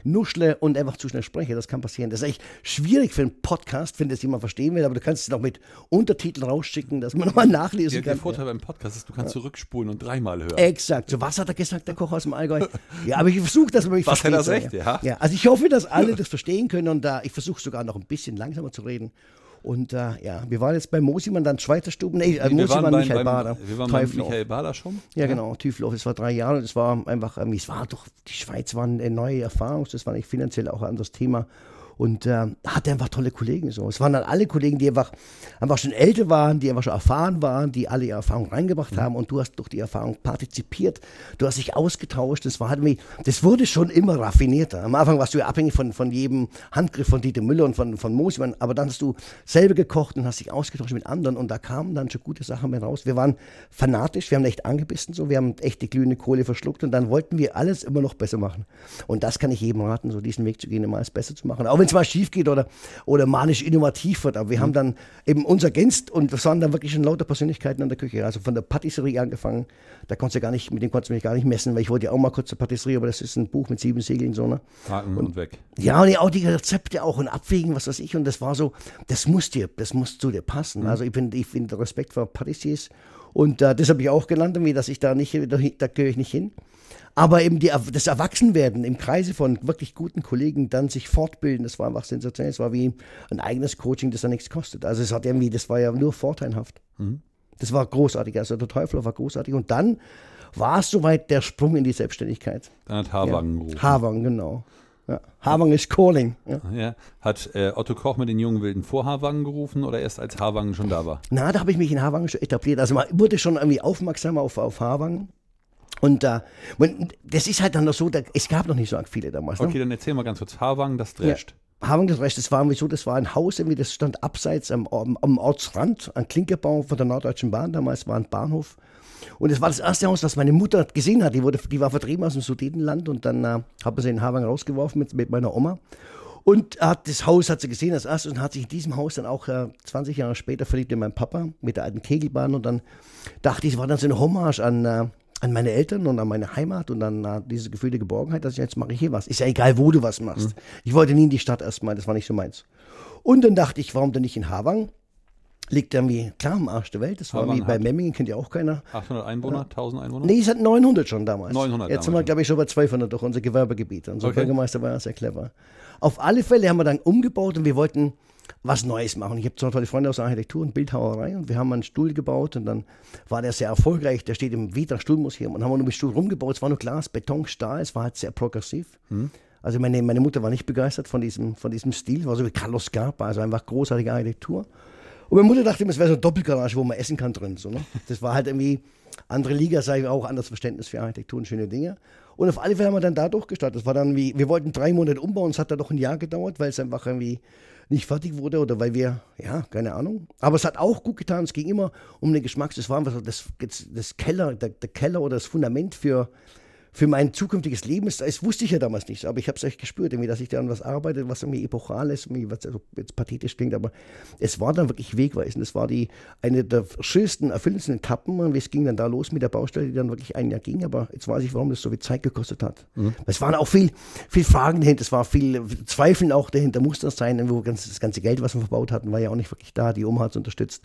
Nuschle und einfach zu schnell spreche. Das kann passieren. Das ist echt schwierig für einen Podcast, wenn das jemand verstehen will, aber du kannst es noch mit Untertiteln rausschicken, dass man (laughs) nochmal nachlesen Ja, kann. der Vorteil beim Podcast ist, du kannst zurückspulen und dreimal hören. Exakt. So, was hat er gesagt, der Koch aus dem Allgäu? Ja, aber ich versuche das, aber ich Was verstehe hat er recht, ja? ja. Also ich hoffe, dass alle das verstehen können und da ich versuche sogar noch ein bisschen langsamer zu reden. Und äh, ja, wir waren jetzt bei Mosimann, dann Schweizer Stuben, nee, äh, wir Mosimann, Michael beim, Bader. wir waren Teuflow. Michael Bader schon. Ja, genau, Tüflow. Es war drei Jahre und es war einfach, ähm, es war doch, die Schweiz war eine neue Erfahrung, das war nicht finanziell auch ein anderes Thema. Und äh, hatte einfach tolle Kollegen so. Es waren dann alle Kollegen, die einfach, einfach schon älter waren, die einfach schon erfahren waren, die alle ihre Erfahrung reingebracht haben und du hast durch die Erfahrung partizipiert, du hast dich ausgetauscht. Das war halt das wurde schon immer raffinierter. Am Anfang warst du ja abhängig von, von jedem Handgriff von Dieter Müller und von, von Mosimann, aber dann hast du selber gekocht und hast dich ausgetauscht mit anderen und da kamen dann schon gute Sachen mehr raus. Wir waren fanatisch, wir haben echt angebissen so, wir haben echt die glühende Kohle verschluckt und dann wollten wir alles immer noch besser machen. Und das kann ich jedem raten, so diesen Weg zu gehen, immer alles besser zu machen. Auch wenn es mal schief geht oder, oder manisch innovativ wird. Aber wir haben dann eben uns ergänzt und das waren dann wirklich schon lauter Persönlichkeiten in der Küche. Also von der Patisserie angefangen, da konntest du gar nicht, mit dem konntest du mich gar nicht messen, weil ich wollte ja auch mal kurz zur Patisserie, aber das ist ein Buch mit sieben Segeln so, ne? Haken und, weg. Ja, und auch die Rezepte auch und abwägen, was weiß ich. Und das war so, das muss dir, das muss zu dir passen. Also ich bin, ich finde Respekt vor Patissiers. Und äh, das habe ich auch gelernt, irgendwie, dass ich da nicht, da, da gehöre ich nicht hin. Aber eben die, das Erwachsenwerden im Kreise von wirklich guten Kollegen, dann sich fortbilden, das war einfach sensationell. Es war wie ein eigenes Coaching, das da nichts kostet. Also es hat irgendwie, das war ja nur vorteilhaft. Das war großartig. Also der Teufel war großartig. Und dann war es soweit der Sprung in die Selbstständigkeit. Dann hat Haarwagen gerufen. Havang, genau. Ja. Havang ist calling. Ja. Ja. Hat äh, Otto Koch mit den jungen Wilden vor Haarwangen gerufen oder erst als Haarwangen schon da war? Na, da habe ich mich in Havangen schon etabliert. Also man wurde schon irgendwie aufmerksam auf, auf Havangen. Und und das ist halt dann noch so, da, es gab noch nicht so viele damals. Ne? Okay, dann erzähl mal ganz kurz. Haarwangen, das drescht. Havangen, das Recht, das war irgendwie so, das war ein Haus, irgendwie, das stand abseits am, am, am Ortsrand, ein Klinkerbau von der Norddeutschen Bahn, damals war ein Bahnhof. Und es war das erste Haus, das meine Mutter gesehen hat. Die, wurde, die war vertrieben aus dem Sudetenland und dann äh, hat man sie in Havangen rausgeworfen mit, mit meiner Oma. Und hat, das Haus hat sie gesehen als erstes und hat sich in diesem Haus dann auch äh, 20 Jahre später verliebt in meinen Papa mit der alten Kegelbahn. Und dann dachte ich, es war dann so eine Hommage an, äh, an meine Eltern und an meine Heimat und dann äh, dieses Gefühl der Geborgenheit, dass ich jetzt mache ich hier was. Ist ja egal, wo du was machst. Ich wollte nie in die Stadt erstmal, das war nicht so meins. Und dann dachte ich, warum denn nicht in Havang? Liegt irgendwie klar am Arsch der Welt. Das war wie bei Memmingen, kennt ja auch keiner. 800 Einwohner, 1000 Einwohner? Nee, es hat 900 schon damals. 900 Jetzt sind wir, glaube ich, schon bei 1200 durch unser Gewerbegebiet. Unser Okay. Bürgermeister war ja sehr clever. Auf alle Fälle haben wir dann umgebaut und wir wollten was Neues machen. Ich habe zwei tolle Freunde aus der Architektur und Bildhauerei und wir haben einen Stuhl gebaut und dann war der sehr erfolgreich. Der steht im Vitra Stuhlmuseum und haben wir nur mit Stuhl rumgebaut. Es war nur Glas, Beton, Stahl. Es war halt sehr progressiv. Also meine, meine Mutter war nicht begeistert von diesem, von diesem Stil. War so wie Carlos Scarpa, also einfach großartige Architektur. Und meine Mutter dachte immer, es wäre so eine Doppelgarage, wo man essen kann drin. So, ne? Das war halt irgendwie andere Liga, sage ich auch, anderes Verständnis für Architektur und schöne Dinge. Und auf alle Fälle haben wir dann da durchgestartet. Das war dann wie, wir wollten drei Monate umbauen, es hat dann doch ein Jahr gedauert, weil es einfach irgendwie nicht fertig wurde oder weil wir, ja, keine Ahnung. Aber es hat auch gut getan, es ging immer um den Geschmack. Das war einfach das, das Keller, der, der Keller oder das Fundament für, für mein zukünftiges Leben ist, das wusste ich ja damals nicht, aber ich habe es echt gespürt, irgendwie, dass ich da an was arbeite, was irgendwie epochal ist, irgendwie, was also jetzt pathetisch klingt, aber es war dann wirklich wegweisend. Es war die, eine der schönsten, erfüllendsten Etappen und es ging dann da los mit der Baustelle, die dann wirklich ein Jahr ging, aber jetzt weiß ich, warum das so viel Zeit gekostet hat. Es waren auch viel, viel Fragen dahinter, es war viel Zweifeln auch dahinter, muss das sein, wo ganz, das ganze Geld, was wir verbaut hatten, war ja auch nicht wirklich da, die Oma hat es unterstützt.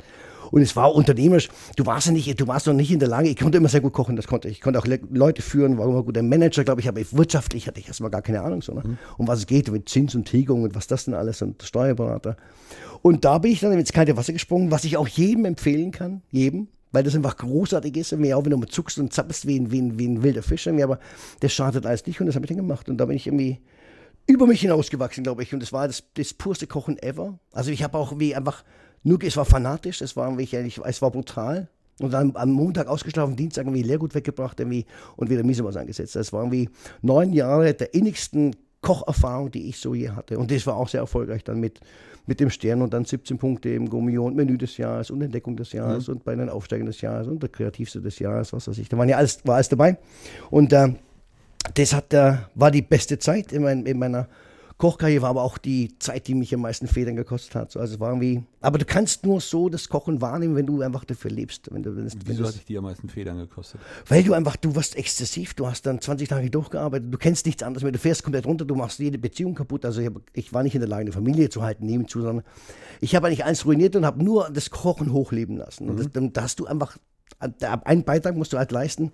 Und es war unternehmerisch, du warst ja nicht, du warst noch nicht in der Lage, ich konnte immer sehr gut kochen, das konnte ich. Ich konnte auch Le Leute führen, war guter Manager, glaube ich, aber wirtschaftlich hatte ich erstmal gar keine Ahnung, so, ne? um was es geht, mit Zins und Tilgung und was das denn alles und Steuerberater. Und da bin ich dann ins kalte Wasser gesprungen, was ich auch jedem empfehlen kann, jedem, weil das einfach großartig ist, irgendwie auch wenn du mal zuckst und zappelst wie ein, wie ein, wie ein wilder Fisch, irgendwie, aber das schadet alles nicht und das habe ich dann gemacht und da bin ich irgendwie über mich hinausgewachsen, glaube ich. Und es war das, das purste Kochen ever. Also ich habe auch wie einfach, nur, es war fanatisch, es war, ich, es war brutal. Und dann am Montag ausgeschlafen, Dienstag irgendwie Leergut weggebracht irgendwie, und wieder Misomas angesetzt. Das waren wie neun Jahre der innigsten Kocherfahrung, die ich so je hatte. Und das war auch sehr erfolgreich dann mit, mit dem Stern und dann 17 Punkte im und Menü des Jahres und Entdeckung des Jahres und bei den Aufsteigern des Jahres und der Kreativste des Jahres, was weiß ich. Da waren ja alles, war alles dabei. Und äh, das hat, äh, war die beste Zeit in, mein, in meiner Kochkarriere war aber auch die Zeit, die mich am meisten Federn gekostet hat. Also war irgendwie, aber du kannst nur so das Kochen wahrnehmen, wenn du einfach dafür lebst. Wenn du, wenn Wieso hat dich die am meisten Federn gekostet? Weil du einfach, du wirst exzessiv, du hast dann 20 Tage durchgearbeitet, du kennst nichts anderes mehr, du fährst komplett runter, du machst jede Beziehung kaputt. Also ich, hab, ich war nicht in der Lage, eine Familie zu halten, nebenzu, sondern ich habe eigentlich alles ruiniert und habe nur das Kochen hochleben lassen. Mhm. Und das, dann, da hast du einfach, einen Beitrag musst du halt leisten,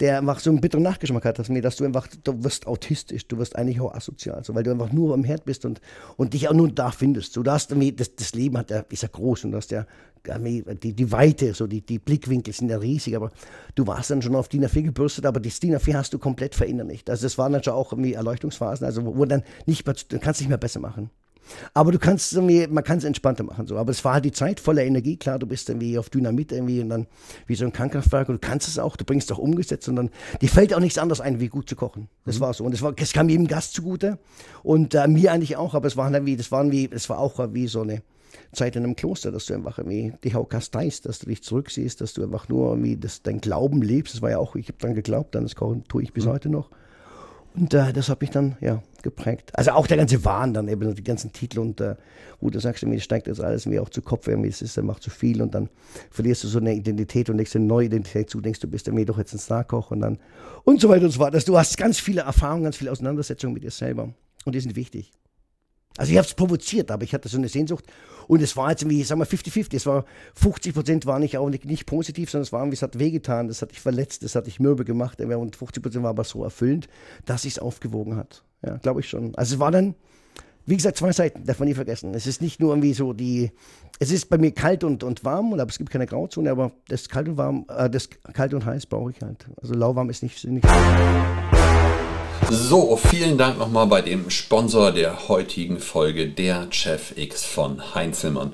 der einfach so einen bitteren Nachgeschmack hat, dass, mir, dass du einfach, du wirst autistisch, du wirst eigentlich auch asozial, so, weil du einfach nur am Herd bist und, und dich auch nur da findest. So, du hast, das, das Leben hat, ist ja groß und du hast ja die, die Weite, so die, die Blickwinkel sind ja riesig, aber du warst dann schon auf DIN A4 gebürstet, aber das DIN A4 hast du komplett verinnerlicht. Also das waren dann schon auch irgendwie Erleuchtungsphasen, also wo dann nicht mehr, du kannst nicht mehr besser machen. Aber du kannst irgendwie, man kann es entspannter machen. So. Aber es war halt die Zeit voller Energie. Klar, du bist irgendwie auf Dynamit irgendwie und dann wie so ein Kernkraftwerk und du kannst es auch, du bringst es auch umgesetzt und dann, dir fällt auch nichts anderes ein, wie gut zu kochen. Das mhm. war so. Und es, war, es kam jedem Gast zugute und äh, mir eigentlich auch, aber es war dann wie, das waren wie, es war auch wie so eine Zeit in einem Kloster, dass du einfach irgendwie dich auch kasteist, dass du dich zurücksiehst, dass du einfach nur irgendwie das, dein Glauben lebst. Das war ja auch, ich habe dann geglaubt, dann das Kochen tue ich bis mhm. heute noch. Und äh, das hat mich dann ja geprägt. Also auch der ganze Wahn dann eben, die ganzen Titel und äh, wo du sagst, mir steigt das alles mir auch zu Kopf, irgendwie es ist, dann macht zu viel und dann verlierst du so eine Identität und legst eine neue Identität zu, denkst du bist mir doch jetzt ein Starkoch und dann und so weiter und so fort. Also du hast ganz viele Erfahrungen, ganz viele Auseinandersetzungen mit dir selber und die sind wichtig. Also ich habe es provoziert, aber ich hatte so eine Sehnsucht und es war jetzt irgendwie, sagen wir 50-50, es war 50 Prozent war nicht auch nicht, nicht positiv, sondern es war es hat wehgetan, das hat dich verletzt, das hat dich mürbe gemacht und 50 Prozent war aber so erfüllend, dass es aufgewogen hat. Ja, glaube ich schon. Also es war dann, wie gesagt, zwei Seiten, darf man nie vergessen. Es ist nicht nur irgendwie so die, es ist bei mir kalt und, und warm, aber es gibt keine Grauzone, aber das kalt und warm, äh, das kalt und heiß brauche ich halt. Also lauwarm ist nicht, nicht so, vielen Dank nochmal bei dem Sponsor der heutigen Folge, der Chef X von Heinzelmann.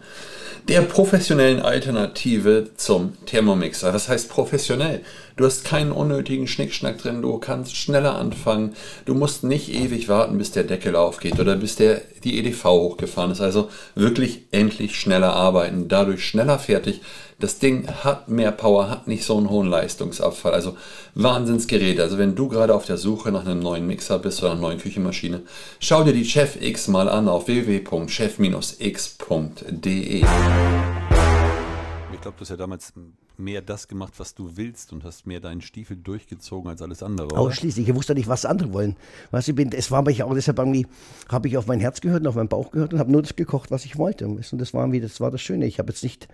Der professionellen Alternative zum Thermomixer. Was heißt professionell? Du hast keinen unnötigen Schnickschnack drin, du kannst schneller anfangen, du musst nicht ewig warten, bis der Deckel aufgeht oder bis der, die EDV hochgefahren ist. Also wirklich endlich schneller arbeiten, dadurch schneller fertig das Ding hat mehr Power, hat nicht so einen hohen Leistungsabfall. Also Wahnsinnsgerät. Also wenn du gerade auf der Suche nach einem neuen Mixer bist oder einer neuen Küchenmaschine, schau dir die Chef X mal an auf www.chef-x.de. Ich glaube, du hast ja damals mehr das gemacht, was du willst und hast mehr deinen Stiefel durchgezogen als alles andere. Oder? Ausschließlich. Ich wusste nicht, was andere wollen. Was ich bin, es war mich auch deshalb irgendwie, habe ich auf mein Herz gehört und auf meinen Bauch gehört und habe nur das gekocht, was ich wollte. Und das war, irgendwie, das war das Schöne. Ich habe jetzt nicht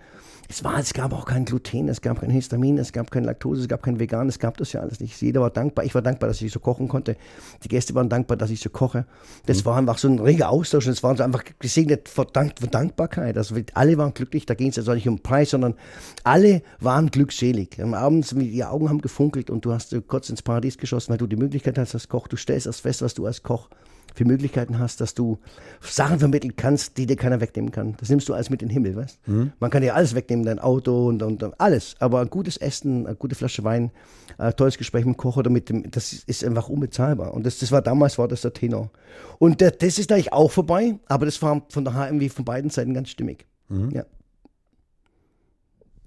es war, es gab auch kein Gluten, es gab kein Histamin, es gab keine Laktose, es gab kein Vegan, es gab das ja alles nicht. Jeder war dankbar. Ich war dankbar, dass ich so kochen konnte. Die Gäste waren dankbar, dass ich so koche. Das mhm. war einfach so ein reger Austausch und es war so einfach gesegnet von, Dank, von Dankbarkeit. Also alle waren glücklich, da ging es also nicht um Preis, sondern alle waren glückselig. Am Abend, die Augen haben gefunkelt und du hast kurz ins Paradies geschossen, weil du die Möglichkeit hast als Koch. Du stellst erst fest, was du als Koch für Möglichkeiten hast, dass du Sachen vermitteln kannst, die dir keiner wegnehmen kann. Das nimmst du alles mit in den Himmel, weißt mhm. Man kann dir alles wegnehmen, dein Auto und, und, und, alles. Aber ein gutes Essen, eine gute Flasche Wein, ein tolles Gespräch mit dem Koch oder mit dem, das ist einfach unbezahlbar. Und das, das war damals, war das der Tenor. Und das, das ist eigentlich auch vorbei, aber das war von daher irgendwie von beiden Seiten ganz stimmig. Mhm. Ja.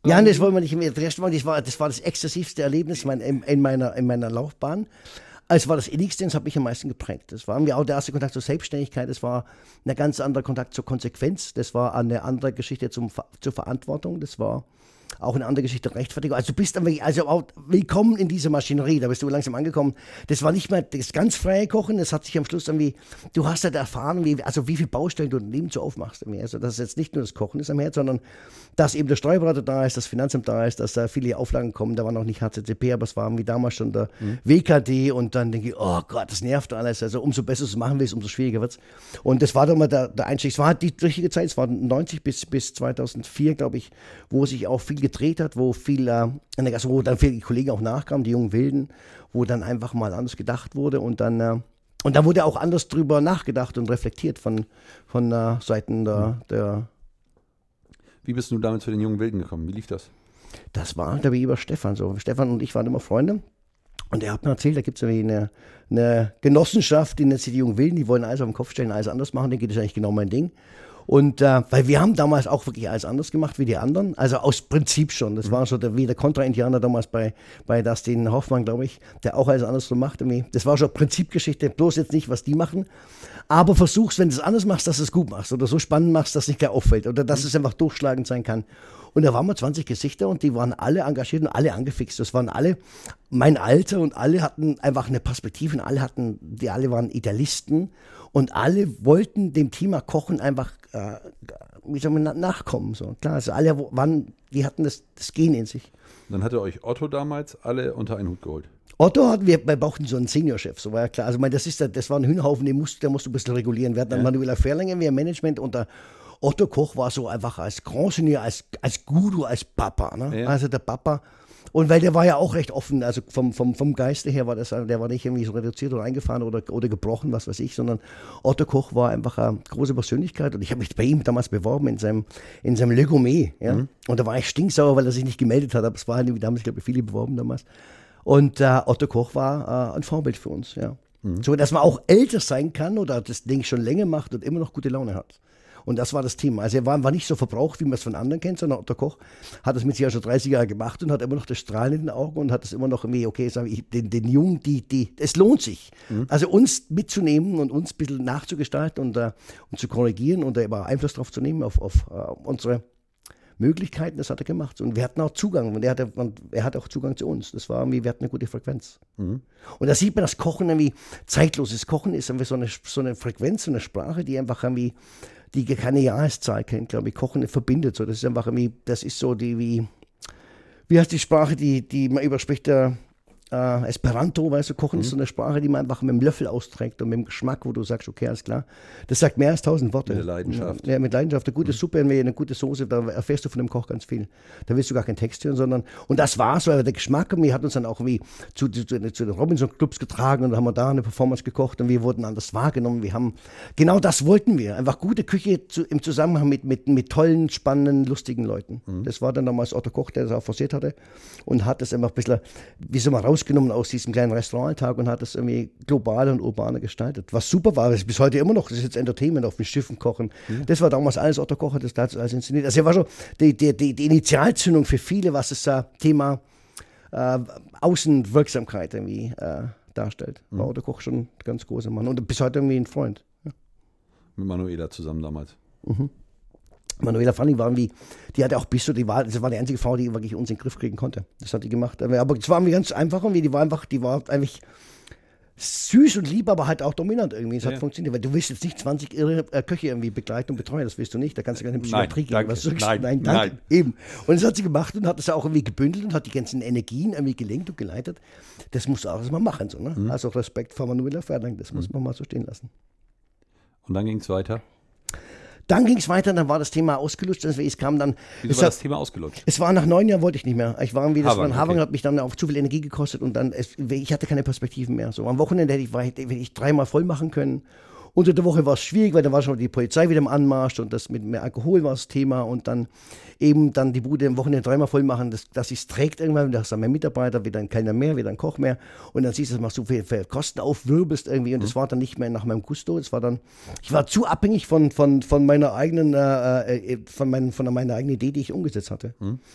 Ja, das wollen wir nicht mehr. Das war, das war das exzessivste Erlebnis in, meiner, in meiner Laufbahn. Es war das Innigste, das hat mich am meisten geprägt. Das war irgendwie auch der erste Kontakt zur Selbstständigkeit, das war ein ganz anderer Kontakt zur Konsequenz, das war eine andere Geschichte zum, zur Verantwortung, das war auch eine andere Geschichte Rechtfertigung. Also du bist dann also auch willkommen in dieser Maschinerie, da bist du langsam angekommen. Das war nicht mehr das ganz freie Kochen, das hat sich am Schluss irgendwie, du hast halt erfahren, wie, also wie viele Baustellen du neben so aufmachst. Also dass es jetzt nicht nur das Kochen ist am Herz, sondern dass eben der Steuerberater da ist, das Finanzamt da ist, dass da viele Auflagen kommen, da war noch nicht HCCP, aber es war wie damals schon der mhm. WKD und dann denke ich, oh Gott, das nervt alles. Also umso besser du es machen willst, umso schwieriger wird es. Und das war dann mal der, der Einstieg. Es war halt die richtige Zeit, es war 90 bis, bis 2004, glaube ich, wo sich auch viel gedreht hat, wo viel, äh, also wo dann viele Kollegen auch nachkamen, die jungen Wilden, wo dann einfach mal anders gedacht wurde und dann, äh, und dann wurde auch anders drüber nachgedacht und reflektiert von, von äh, Seiten der, der. Wie bist du damals zu den jungen Wilden gekommen? Wie lief das? Das war der über Stefan so. Stefan und ich waren immer Freunde. Und er hat mir erzählt, da gibt es eine, eine Genossenschaft, die nennt sich die Jungen Wilden, die wollen alles auf den Kopf stellen, alles anders machen, dann geht es eigentlich genau mein Ding. Und äh, weil wir haben damals auch wirklich alles anders gemacht wie die anderen. Also aus Prinzip schon. Das war so der, wie der Kontra-Indianer damals bei, bei Dustin Hoffmann, glaube ich, der auch alles anders so macht. Das war schon Prinzipgeschichte, bloß jetzt nicht, was die machen. Aber versuch's, wenn du es anders machst, dass du es gut machst oder so spannend machst, dass es nicht gleich auffällt oder dass es einfach durchschlagend sein kann. Und da waren wir 20 Gesichter und die waren alle engagiert und alle angefixt. Das waren alle mein Alter und alle hatten einfach eine Perspektive und alle hatten, die alle waren Idealisten und alle wollten dem Thema Kochen einfach äh, wie soll man na- nachkommen. So. Klar, also alle waren, die hatten das, das Gen in sich. Dann hatte euch Otto damals alle unter einen Hut geholt. Otto hatten wir, wir brauchten so einen Seniorchef, so war ja klar. Also, ich meine, das, ist, das war ein Hühnerhaufen, den musst, der musst du ein bisschen regulieren. Wir hatten dann Manuela Ferlinger, wir Management und der Otto Koch war so einfach als Grand Senior, als, als Guru, als Papa. Ne? Ja. Also der Papa. Und weil der war ja auch recht offen, also vom, vom, vom Geiste her war das, der war nicht irgendwie so reduziert oder eingefahren oder, oder gebrochen, was weiß ich, sondern Otto Koch war einfach eine große Persönlichkeit und ich habe mich bei ihm damals beworben in seinem, in seinem Le Gourmet, ja. Und da war ich stinksauer, weil er sich nicht gemeldet hat, aber es waren irgendwie damals, glaube ich, viele beworben damals. Und äh, Otto Koch war äh, ein Vorbild für uns, ja. So, dass man auch älter sein kann oder das Ding schon länger macht und immer noch gute Laune hat. Und das war das Thema. Also er war, war nicht so verbraucht, wie man es von anderen kennt, sondern Otto Koch hat es mit sich ja schon 30 Jahre gemacht und hat immer noch das Strahlen in den Augen und hat es immer noch irgendwie, okay, sag ich, den, den Jungen, die, die, es lohnt sich. Also uns mitzunehmen und uns ein bisschen nachzugestalten und, äh, und zu korrigieren und da immer Einfluss drauf zu nehmen auf, auf äh, unsere Möglichkeiten, das hat er gemacht. Und wir hatten auch Zugang. Und er hatte, und er hatte auch Zugang zu uns. Das war irgendwie, wir hatten eine gute Frequenz. Und da sieht man, dass Kochen irgendwie zeitlos ist. Kochen ist irgendwie so eine, so eine Frequenz, so eine Sprache, die einfach irgendwie, die keine Jahreszahl kennt, glaube ich. Kochen verbindet so. Das ist einfach irgendwie, das ist so die, wie, wie heißt die Sprache, die, die man überspricht, der äh, Esperanto, weißt du, Kochen ist so eine Sprache, die man einfach mit dem Löffel austrägt und mit dem Geschmack, wo du sagst, okay, alles klar. Das sagt mehr als tausend Worte. Mit Leidenschaft. Ja, mit Leidenschaft. Eine gute Suppe, eine gute Soße, da erfährst du von dem Koch ganz viel. Da willst du gar keinen Text hören, sondern, und das war so, der Geschmack, und wir hat uns dann auch irgendwie zu, zu, zu, zu den Robinson-Clubs getragen und haben wir da eine Performance gekocht und wir wurden anders wahrgenommen. Wir haben, genau das wollten wir. Einfach gute Küche zu, im Zusammenhang mit, mit, mit tollen, spannenden, lustigen Leuten. Das war dann damals Otto Koch, der das auch forciert hatte und hat das einfach ein bisschen, wie so mal rausgenommen aus diesem kleinen Restaurantalltag und hat das irgendwie global und urbaner gestaltet. Was super war, das ist bis heute immer noch, das ist jetzt Entertainment auf den Schiffen kochen. Das war damals alles Otto Koch, hat das da alles inszeniert. Also er war so die, die, die, die Initialzündung für viele, was das äh, Thema äh, Außenwirksamkeit irgendwie äh, darstellt. War Otto Koch schon ein ganz großer Mann und bis heute irgendwie ein Freund. Mit Manuela zusammen damals. Manuela Fanning war irgendwie, die hatte auch bis so, die war, das war die einzige Frau, die wirklich uns in den Griff kriegen konnte. Das hat die gemacht. Aber es war irgendwie ganz einfach irgendwie, die war einfach, die war eigentlich süß und lieb, aber halt auch dominant irgendwie. Es hat Ja. funktioniert, weil du willst jetzt nicht 20 irre äh, Köche irgendwie begleiten und betreuen, das willst du nicht. Da kannst du gar nicht in Nein, Psychiatrie gehen. danke. Was sagst du? Nein, nein, danke. nein. Eben. Und das hat sie gemacht und hat das auch irgendwie gebündelt und hat die ganzen Energien irgendwie gelenkt und geleitet. Das muss auch erstmal machen. So, ne? Mhm. Also Respekt vor Manuela Ferlang, das muss man mal so stehen lassen. Und dann ging es weiter. Dann ging es weiter, dann war das Thema ausgelutscht. Also es kam dann. Wieso es war das Thema ausgelutscht? Es war nach neun Jahren wollte ich nicht mehr. Ich war irgendwie, das Havang, war okay. hat mich dann auch zu viel Energie gekostet und dann, es, ich hatte keine Perspektiven mehr. So am Wochenende hätte ich, war, hätte ich dreimal voll machen können. Unter der Woche war es schwierig, weil da war schon die Polizei wieder im Anmarsch und das mit mehr Alkohol war das Thema und dann eben dann die Bude am Wochenende dreimal voll machen, dass, dass es trägt irgendwann, da hast du mehr Mitarbeiter, wieder ein Kellner mehr, wieder ein Koch mehr und dann siehst du, dass du viel, viel Kosten aufwirbelst irgendwie und das war dann nicht mehr nach meinem Gusto, es war dann, ich war zu abhängig von, von, von meiner eigenen, äh, äh, von, meinen, von meiner eigenen Idee, die ich umgesetzt hatte.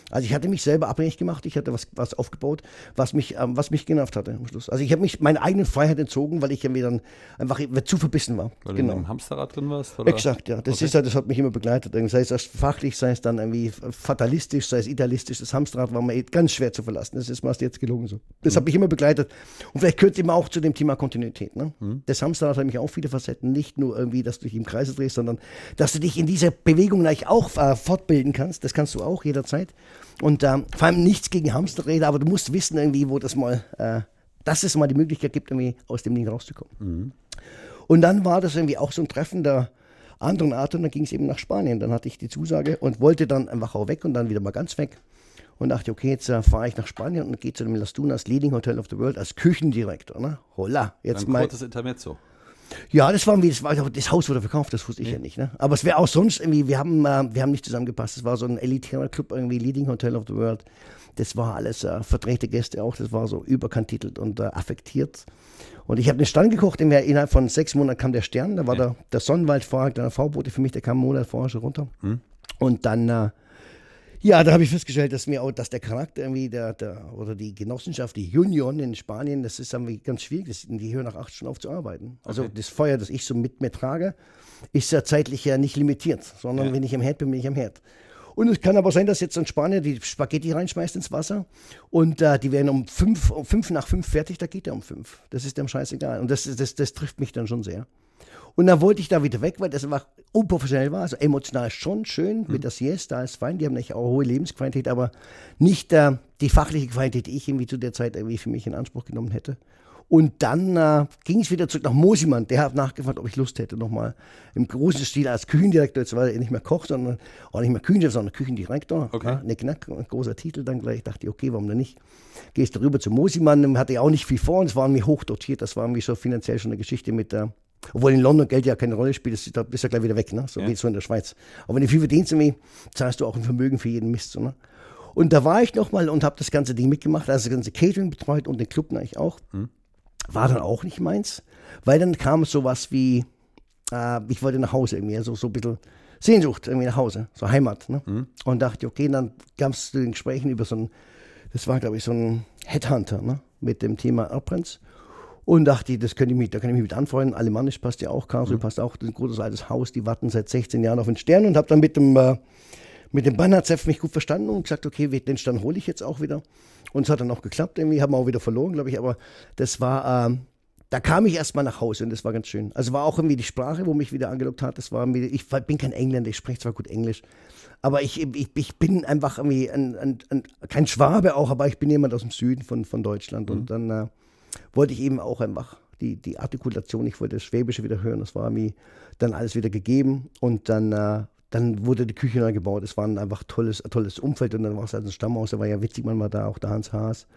Also ich hatte mich selber abhängig gemacht, ich hatte was, was aufgebaut, was mich, ähm, was mich genervt hatte am Schluss. Also ich habe mich meiner eigenen Freiheit entzogen, weil ich irgendwie dann einfach zu verbissen war. Weil du genau. in einem Hamsterrad drin warst? Oder? Exakt, ja. Das ist halt, das hat mich immer begleitet. Sei es erst fachlich, sei es dann irgendwie fatalistisch, sei es idealistisch. Das Hamsterrad war mir eh ganz schwer zu verlassen. Das ist mir erst jetzt gelungen so. Das hat mich immer begleitet. Und vielleicht gehört immer auch zu dem Thema Kontinuität. Ne? Das Hamsterrad hat mich auch viele Facetten. Nicht nur irgendwie, dass du dich im Kreise drehst, sondern dass du dich in dieser Bewegung gleich auch äh, fortbilden kannst. Das kannst du auch jederzeit. Und ähm, vor allem nichts gegen Hamsterräder, aber du musst wissen irgendwie, wo das mal, äh, dass es mal die Möglichkeit gibt, irgendwie aus dem Ding rauszukommen. Und dann war das irgendwie auch so ein Treffen der anderen Art und dann ging es eben nach Spanien. Dann hatte ich die Zusage und wollte dann einfach auch weg und dann wieder mal ganz weg. Und dachte, okay, jetzt äh, fahre ich nach Spanien und gehe zu dem Las Dunas Leading Hotel of the World als Küchendirektor. Ne? Holla, jetzt Ein mal. kurzes Intermezzo. Ja, das war das, war, das Haus wurde verkauft, das wusste ich ja nicht. Ne? Aber es wäre auch sonst irgendwie, wir haben, äh, wir haben nicht zusammengepasst. Es war so ein elitärer Club, irgendwie Leading Hotel of the World. Das war alles äh, verdrehte Gäste auch, das war so überkantitelt und äh, affektiert. Und ich habe den Stand gekocht, in der, innerhalb von sechs Monaten kam der Stern, da war Ja. der, der Sonnenwald vorher, der V-Boote für mich, der kam einen Monat vorher schon runter. Und dann, äh, ja, da habe ich festgestellt, dass mir auch, dass der Charakter irgendwie, der, der, oder die Genossenschaft, die Union in Spanien, das ist irgendwie ganz schwierig, das, die hören nach acht Stunden auf zu arbeiten. Also Okay. das Feuer, das ich so mit mir trage, ist ja zeitlich ja nicht limitiert, sondern Ja. wenn ich am Herd bin, bin ich am Herd. Und es kann aber sein, dass jetzt ein Spanier die Spaghetti reinschmeißt ins Wasser und äh, die werden um fünf, um fünf nach fünf fertig, da geht er um fünf. Das ist dem scheißegal. Und das, das, das trifft mich dann schon sehr. Und dann wollte ich da wieder weg, weil das einfach unprofessionell war. Also emotional schon schön mit der Siesta als fein. Die haben nicht auch hohe Lebensqualität, aber nicht äh, die fachliche Qualität, die ich irgendwie zu der Zeit irgendwie für mich in Anspruch genommen hätte. Und dann äh, ging es wieder zurück nach Mosimann. Der hat nachgefragt, ob ich Lust hätte, nochmal im großen Stil als Küchendirektor, jetzt war er nicht mehr Koch, sondern auch nicht mehr Küchenchef, sondern Küchendirektor. Okay. Ja, ne Knack, ein großer Titel dann gleich. Ich dachte, okay, warum denn nicht? Gehst du rüber zu Mosimann, hatte ja auch nicht viel vor und es war irgendwie hochdotiert. Das war irgendwie so finanziell schon eine Geschichte mit der, obwohl in London Geld ja keine Rolle spielt, das da bist du ja gleich wieder weg, ne? so Ja. wie so in der Schweiz. Aber wenn du viel verdienst, zahlst du auch ein Vermögen für jeden Mist. So, ne? Und da war ich nochmal und habe das ganze Ding mitgemacht, also das ganze Catering betreut und den Club eigentlich auch. War dann auch nicht meins, weil dann kam sowas wie, äh, ich wollte nach Hause irgendwie, also so ein bisschen Sehnsucht irgendwie nach Hause, so Heimat. Ne? Und dachte, okay, dann gab es den Gesprächen über so ein, das war glaube ich so ein Headhunter ne? mit dem Thema Erbrenz. Und dachte, das könnte ich mich, da kann ich mich mit anfreunden. Alemannisch passt ja auch, Karlsruhe passt auch, ein großes altes Haus, die warten seit 16 Jahren auf den Stern und habe dann mit dem, äh, mit dem Bannerzepf mich gut verstanden und gesagt, okay, den Stern hole ich jetzt auch wieder. Und es hat dann auch geklappt, irgendwie haben wir auch wieder verloren, glaube ich, aber das war, ähm, da kam ich erstmal nach Hause und das war ganz schön. Also war auch irgendwie die Sprache, wo mich wieder angelockt hat. Das war mir, ich bin kein Engländer, ich spreche zwar gut Englisch, aber ich, ich, ich bin einfach irgendwie ein, ein, ein, kein Schwabe auch, aber ich bin jemand aus dem Süden von, von Deutschland und dann äh, wollte ich eben auch einfach die, die Artikulation, ich wollte das Schwäbische wieder hören, das war mir dann alles wieder gegeben und dann, äh, dann wurde die Küche neu gebaut. Es war ein einfach tolles, tolles Umfeld und dann war es halt ein Stammhaus, da war ja witzig, man war da, auch der Hans Haas.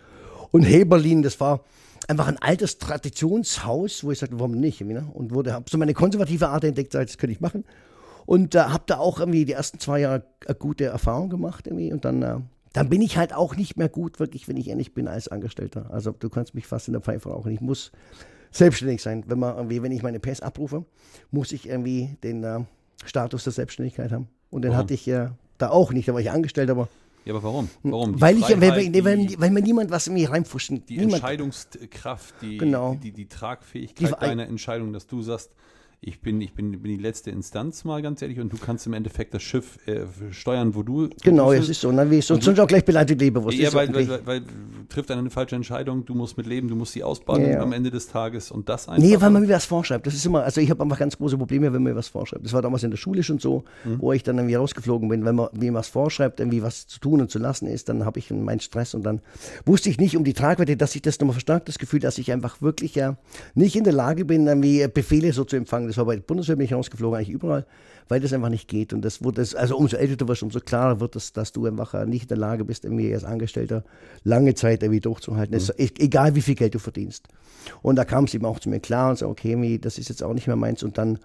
Und Heberlin, das war einfach ein altes Traditionshaus, wo ich sagte, warum nicht? Ne? Und wurde, habe so meine konservative Art entdeckt, sag, das könnte ich machen. Und äh, habe da auch irgendwie die ersten zwei Jahre eine gute Erfahrung gemacht irgendwie. Und dann, äh, dann bin ich halt auch nicht mehr gut, wirklich, wenn ich ehrlich bin, als Angestellter. Also du kannst mich fast in der Pfeife rauchen. Ich muss selbstständig sein. Wenn, man irgendwie, wenn ich meine PS abrufe, muss ich irgendwie den äh, Status der Selbstständigkeit haben. Und den Warum? hatte ich ja da auch nicht. Da war ich angestellt, aber Ja, aber warum? Warum? Die weil, ich, weil, Freiheit, weil, weil, die, mir niemand was in mich reinfuschen. die niemand, Entscheidungskraft, die, Genau. die, die, die Tragfähigkeit Die deiner Entscheidung, dass du sagst, ich bin, ich bin, bin die letzte Instanz mal ganz ehrlich und du kannst im Endeffekt das Schiff äh, steuern, wo du. Genau, es ist so. Ne? Wie sonst sonst auch gleich beleidigt Leberwurst. Ja, weil, weil, weil, weil trifft eine falsche Entscheidung, du musst mit leben, du musst sie ausbaden Ja, ja. am Ende des Tages und das einfach. Nee, weil man mir was vorschreibt. Das ist immer, also ich habe einfach ganz große Probleme, wenn man mir was vorschreibt. Das war damals in der Schule schon so, Mhm. wo ich dann irgendwie rausgeflogen bin. Wenn man mir was vorschreibt, irgendwie was zu tun und zu lassen ist, dann habe ich meinen Stress und dann wusste ich nicht um die Tragweite, dass ich das nochmal verstärkt, das Gefühl, dass ich einfach wirklich ja nicht in der Lage bin, irgendwie Befehle so zu empfangen. Das war bei der Bundeswehr, bin ich rausgeflogen, eigentlich überall, weil das einfach nicht geht. Und das wurde, das, also umso älter du wirst, umso klarer wird es, dass du einfach äh, nicht in der Lage bist, irgendwie als Angestellter lange Zeit irgendwie durchzuhalten. Es, e- egal wie viel Geld du verdienst. Und da kam es eben auch zu mir klar und so, okay, das ist jetzt auch nicht mehr meins. Und dann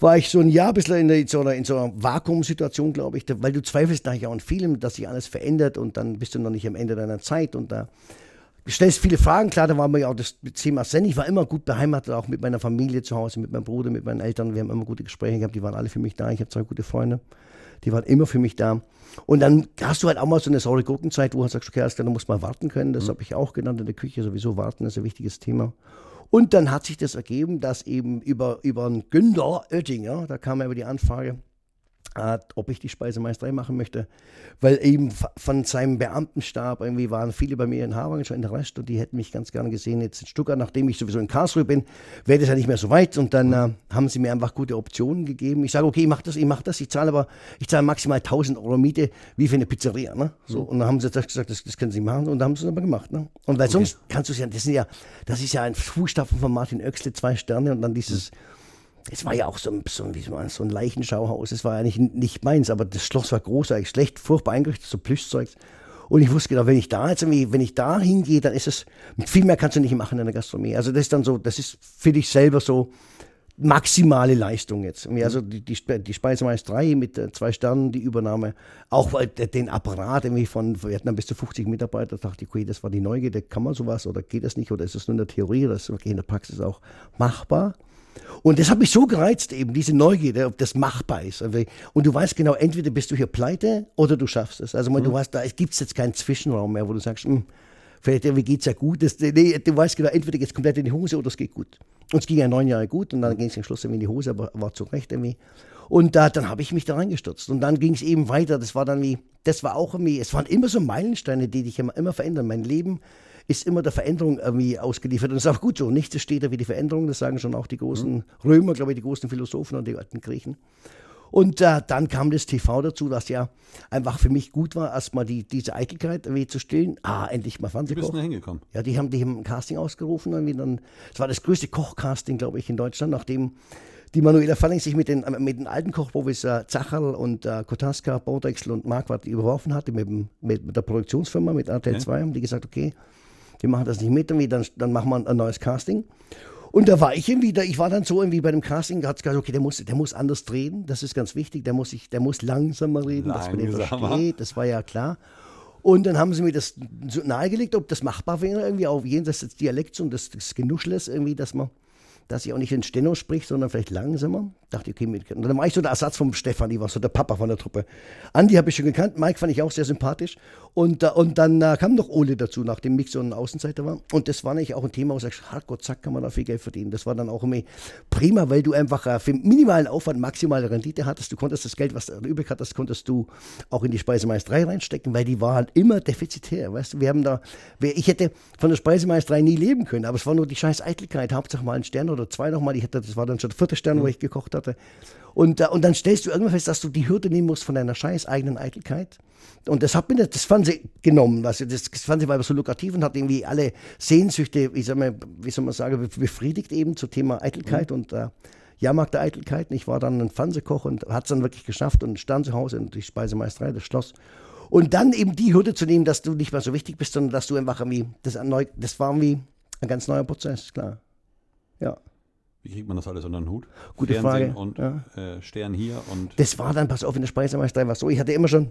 war ich so ein Jahr bisschen in, so einer, in so einer Vakuumsituation, glaube ich, weil du zweifelst nachher auch an vielem, dass sich alles verändert und dann bist du noch nicht am Ende deiner Zeit und da stellst viele Fragen. Klar, da war mir ja auch das Thema Zen. Ich war immer gut beheimatet, auch mit meiner Familie zu Hause, mit meinem Bruder, mit meinen Eltern. Wir haben immer gute Gespräche gehabt, die waren alle für mich da. Ich habe zwei gute Freunde, die waren immer für mich da. Und dann hast du halt auch mal so eine saure Gurkenzeit, wo du halt sagst, okay, alles klar, du musst mal warten können. Das habe ich auch genannt in der Küche, sowieso warten ist ein wichtiges Thema. Und dann hat sich das ergeben, dass eben über, über einen Günther Oettinger, da kam ja über die Anfrage, ob ich die Speisemeisterei machen möchte, weil eben von seinem Beamtenstab irgendwie waren viele bei mir in Harvard schon in der Rest und die hätten mich ganz gerne gesehen. Jetzt in Stuttgart, nachdem ich sowieso in Karlsruhe bin, wäre das ja nicht mehr so weit. Und dann äh, haben sie mir einfach gute Optionen gegeben. Ich sage, okay, ich mache das, ich mache das, ich zahle aber, ich zahle maximal 1000 Euro Miete, wie für eine Pizzeria, ne? So, und dann haben sie das gesagt, das, das können sie machen. Und dann haben sie es aber gemacht, ne? Und weil sonst kannst du es ja, das sind ja, das ist ja ein Fußstapfen von Martin Oechsle, zwei Sterne und dann dieses, es war ja auch so ein, so wie man, so ein Leichenschauhaus. Es war ja nicht, nicht meins, aber das Schloss war großartig, schlecht, furchtbar eingerichtet, so Plüschzeugs. Und ich wusste genau, wenn ich da jetzt irgendwie, wenn ich da hingehe, dann ist es, viel mehr kannst du nicht machen in der Gastronomie. Also das ist dann so, das ist für dich selber so maximale Leistung jetzt. Also die, die, die Speisemeister 3 mit äh, zwei Sternen, die Übernahme, auch der- den Apparat irgendwie von, wir hatten dann bis zu 50 Mitarbeiter, dachte ich, okay, das war die Neugierde, kann man sowas oder geht das nicht oder ist das nur in der Theorie oder ist das in der Praxis auch machbar? Und das hat mich so gereizt, eben diese Neugierde, ob das machbar ist. Also, Und du weißt genau, entweder bist du hier pleite oder du schaffst es. Also man, du weißt, da gibt es jetzt keinen Zwischenraum mehr, wo du sagst, hm, vielleicht irgendwie geht's ja gut. Das, nee, du weißt genau, entweder geht's komplett in die Hose oder es geht gut. Und es ging ja neun Jahre gut und dann ging es am Schluss irgendwie in die Hose, aber war zu Recht irgendwie. Und da, dann habe ich mich da reingestürzt. Und dann ging es eben weiter. Das war dann wie, das war auch irgendwie, es waren immer so Meilensteine, die dich immer, immer verändern. Mein Leben ist immer der Veränderung irgendwie ausgeliefert. Und das ist auch gut so. Nichts ist steter wie die Veränderung. Das sagen schon auch die großen Römer, glaube ich, die großen Philosophen und die alten Griechen. Und äh, dann kam das TV dazu, das ja einfach für mich gut war, erstmal die, diese Eitelkeit irgendwie zu stillen. Ah, endlich mal bist du Fernsehkoch. da hingekommen? Ja, die haben, die haben ein Casting ausgerufen. Irgendwie dann, das war das größte Kochcasting, glaube ich, in Deutschland, nachdem die Manuela Fanning sich mit den, mit den alten Kochprofis äh, Zacherl und äh, Kotaska, Baudrechsel und Marquardt überworfen hatte mit, dem- mit, mit der Produktionsfirma, mit RTL 2, haben die gesagt, okay, wir machen das nicht mit, irgendwie, dann, dann machen wir ein neues Casting. Und da war ich irgendwie, da, ich war dann so irgendwie bei dem Casting, hat gesagt, okay, der muss, der muss anders drehen, das ist ganz wichtig, der muss, sich, der muss langsamer reden, dass man den versteht, das war ja klar. Und dann haben sie mir das so nahegelegt, ob das machbar wäre, irgendwie auch jenseits des Dialekts und des, des Genuschles, irgendwie, dass man, dass ich auch nicht in Steno spricht, sondern vielleicht langsamer. Dachte ich, okay, mit, und dann war ich so der Ersatz vom Stefan, die war so der Papa von der Truppe. Andi habe ich schon gekannt, Mike fand ich auch sehr sympathisch. Und, äh, und dann äh, kam noch Ole dazu, nachdem Mick so ein Außenseiter war. Und das war nicht auch ein Thema, wo du sagst, Gott, zack, kann man da viel Geld verdienen. Das war dann auch immer prima, weil du einfach äh, für minimalen Aufwand maximale Rendite hattest. Du konntest das Geld, was du übrig hattest, konntest du auch in die Speisemeisterei reinstecken, weil die war halt immer defizitär. Weißt du, wir haben da, ich hätte von der Speisemeisterei nie leben können, aber es war nur die scheiß Eitelkeit. Hauptsache mal ein Stern oder zwei nochmal. Ich hatte, das war dann schon der vierte Stern, wo ich gekocht hatte. Und, äh, und dann stellst du irgendwann fest, dass du die Hürde nehmen musst von deiner scheiß eigenen Eitelkeit. Und das hat mir das, das Fernsehen genommen. Du, das, das Fernsehen war aber so lukrativ und hat irgendwie alle Sehnsüchte, wie soll man, wie soll man sagen, befriedigt eben zum Thema Eitelkeit und äh, Jahrmarkt der Eitelkeiten. Ich war dann ein Fernsehkoch und hat es dann wirklich geschafft und stand zu Hause in die Speisemeisterei, das Schloss. Und dann eben die Hürde zu nehmen, dass du nicht mehr so wichtig bist, sondern dass du einfach irgendwie, das, neu, das war irgendwie ein ganz neuer Prozess, klar. Ja. Wie kriegt man das alles unter den Hut? Gute Fernsehen Frage, und ja. äh, Stern hier und Das war dann, pass auf, in der Speisemeisterei war es so, ich hatte immer schon,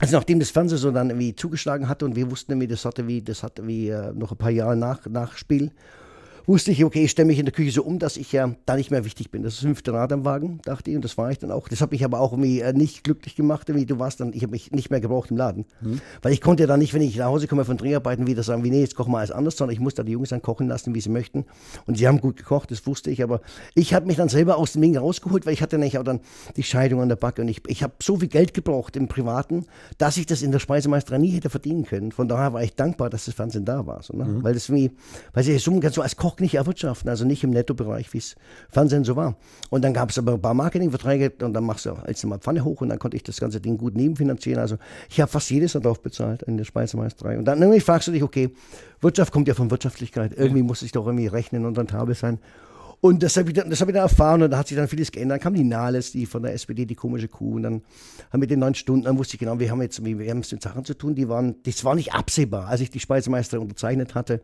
also nachdem das Fernsehen so dann irgendwie zugeschlagen hatte und wir wussten irgendwie, das hatte wie, das hatte wie äh, noch ein paar Jahre nach, Nachspiel, wusste ich, okay, ich stelle mich in der Küche so um, dass ich ja da nicht mehr wichtig bin. Das ist das fünfte Rad am Wagen, dachte ich, und das war ich dann auch. Das hat mich aber auch irgendwie äh, nicht glücklich gemacht, irgendwie, du warst dann, ich habe mich nicht mehr gebraucht im Laden. Weil ich konnte ja dann nicht, wenn ich nach Hause komme von Dreharbeiten, wieder sagen, wie, nee, jetzt kochen wir alles anders, sondern ich musste die Jungs dann kochen lassen, wie sie möchten. Und sie haben gut gekocht, das wusste ich, aber ich habe mich dann selber aus dem Ding rausgeholt, weil ich hatte nämlich auch dann die Scheidung an der Backe und ich, ich habe so viel Geld gebraucht im Privaten, dass ich das in der Speisemeisterei nie hätte verdienen können. Von daher war ich dankbar, dass das Fernsehen da war. So, ne? Weil das wie, weil sie kannst du als Koch nicht erwirtschaften, also nicht im Nettobereich, wie es Fernsehen so war. Und dann gab es aber ein paar Marketingverträge und dann machst du als mal Pfanne hoch und dann konnte ich das ganze Ding gut nebenfinanzieren. Also ich habe fast jedes darauf bezahlt in der Speisemeisterei. Und dann irgendwie fragst du dich, okay, Wirtschaft kommt ja von Wirtschaftlichkeit. Irgendwie muss ich doch irgendwie rechnen und rentabel sein. Und das habe ich, dann- hab ich dann erfahren und da hat sich dann vieles geändert. Dann kam die Nahles, die von der SPD, die komische Kuh. Und dann haben wir den neun Stunden, dann wusste ich genau, wir haben jetzt wir haben es mit Sachen zu tun, die waren, das war nicht absehbar. Als ich die Speisemeisterei unterzeichnet hatte,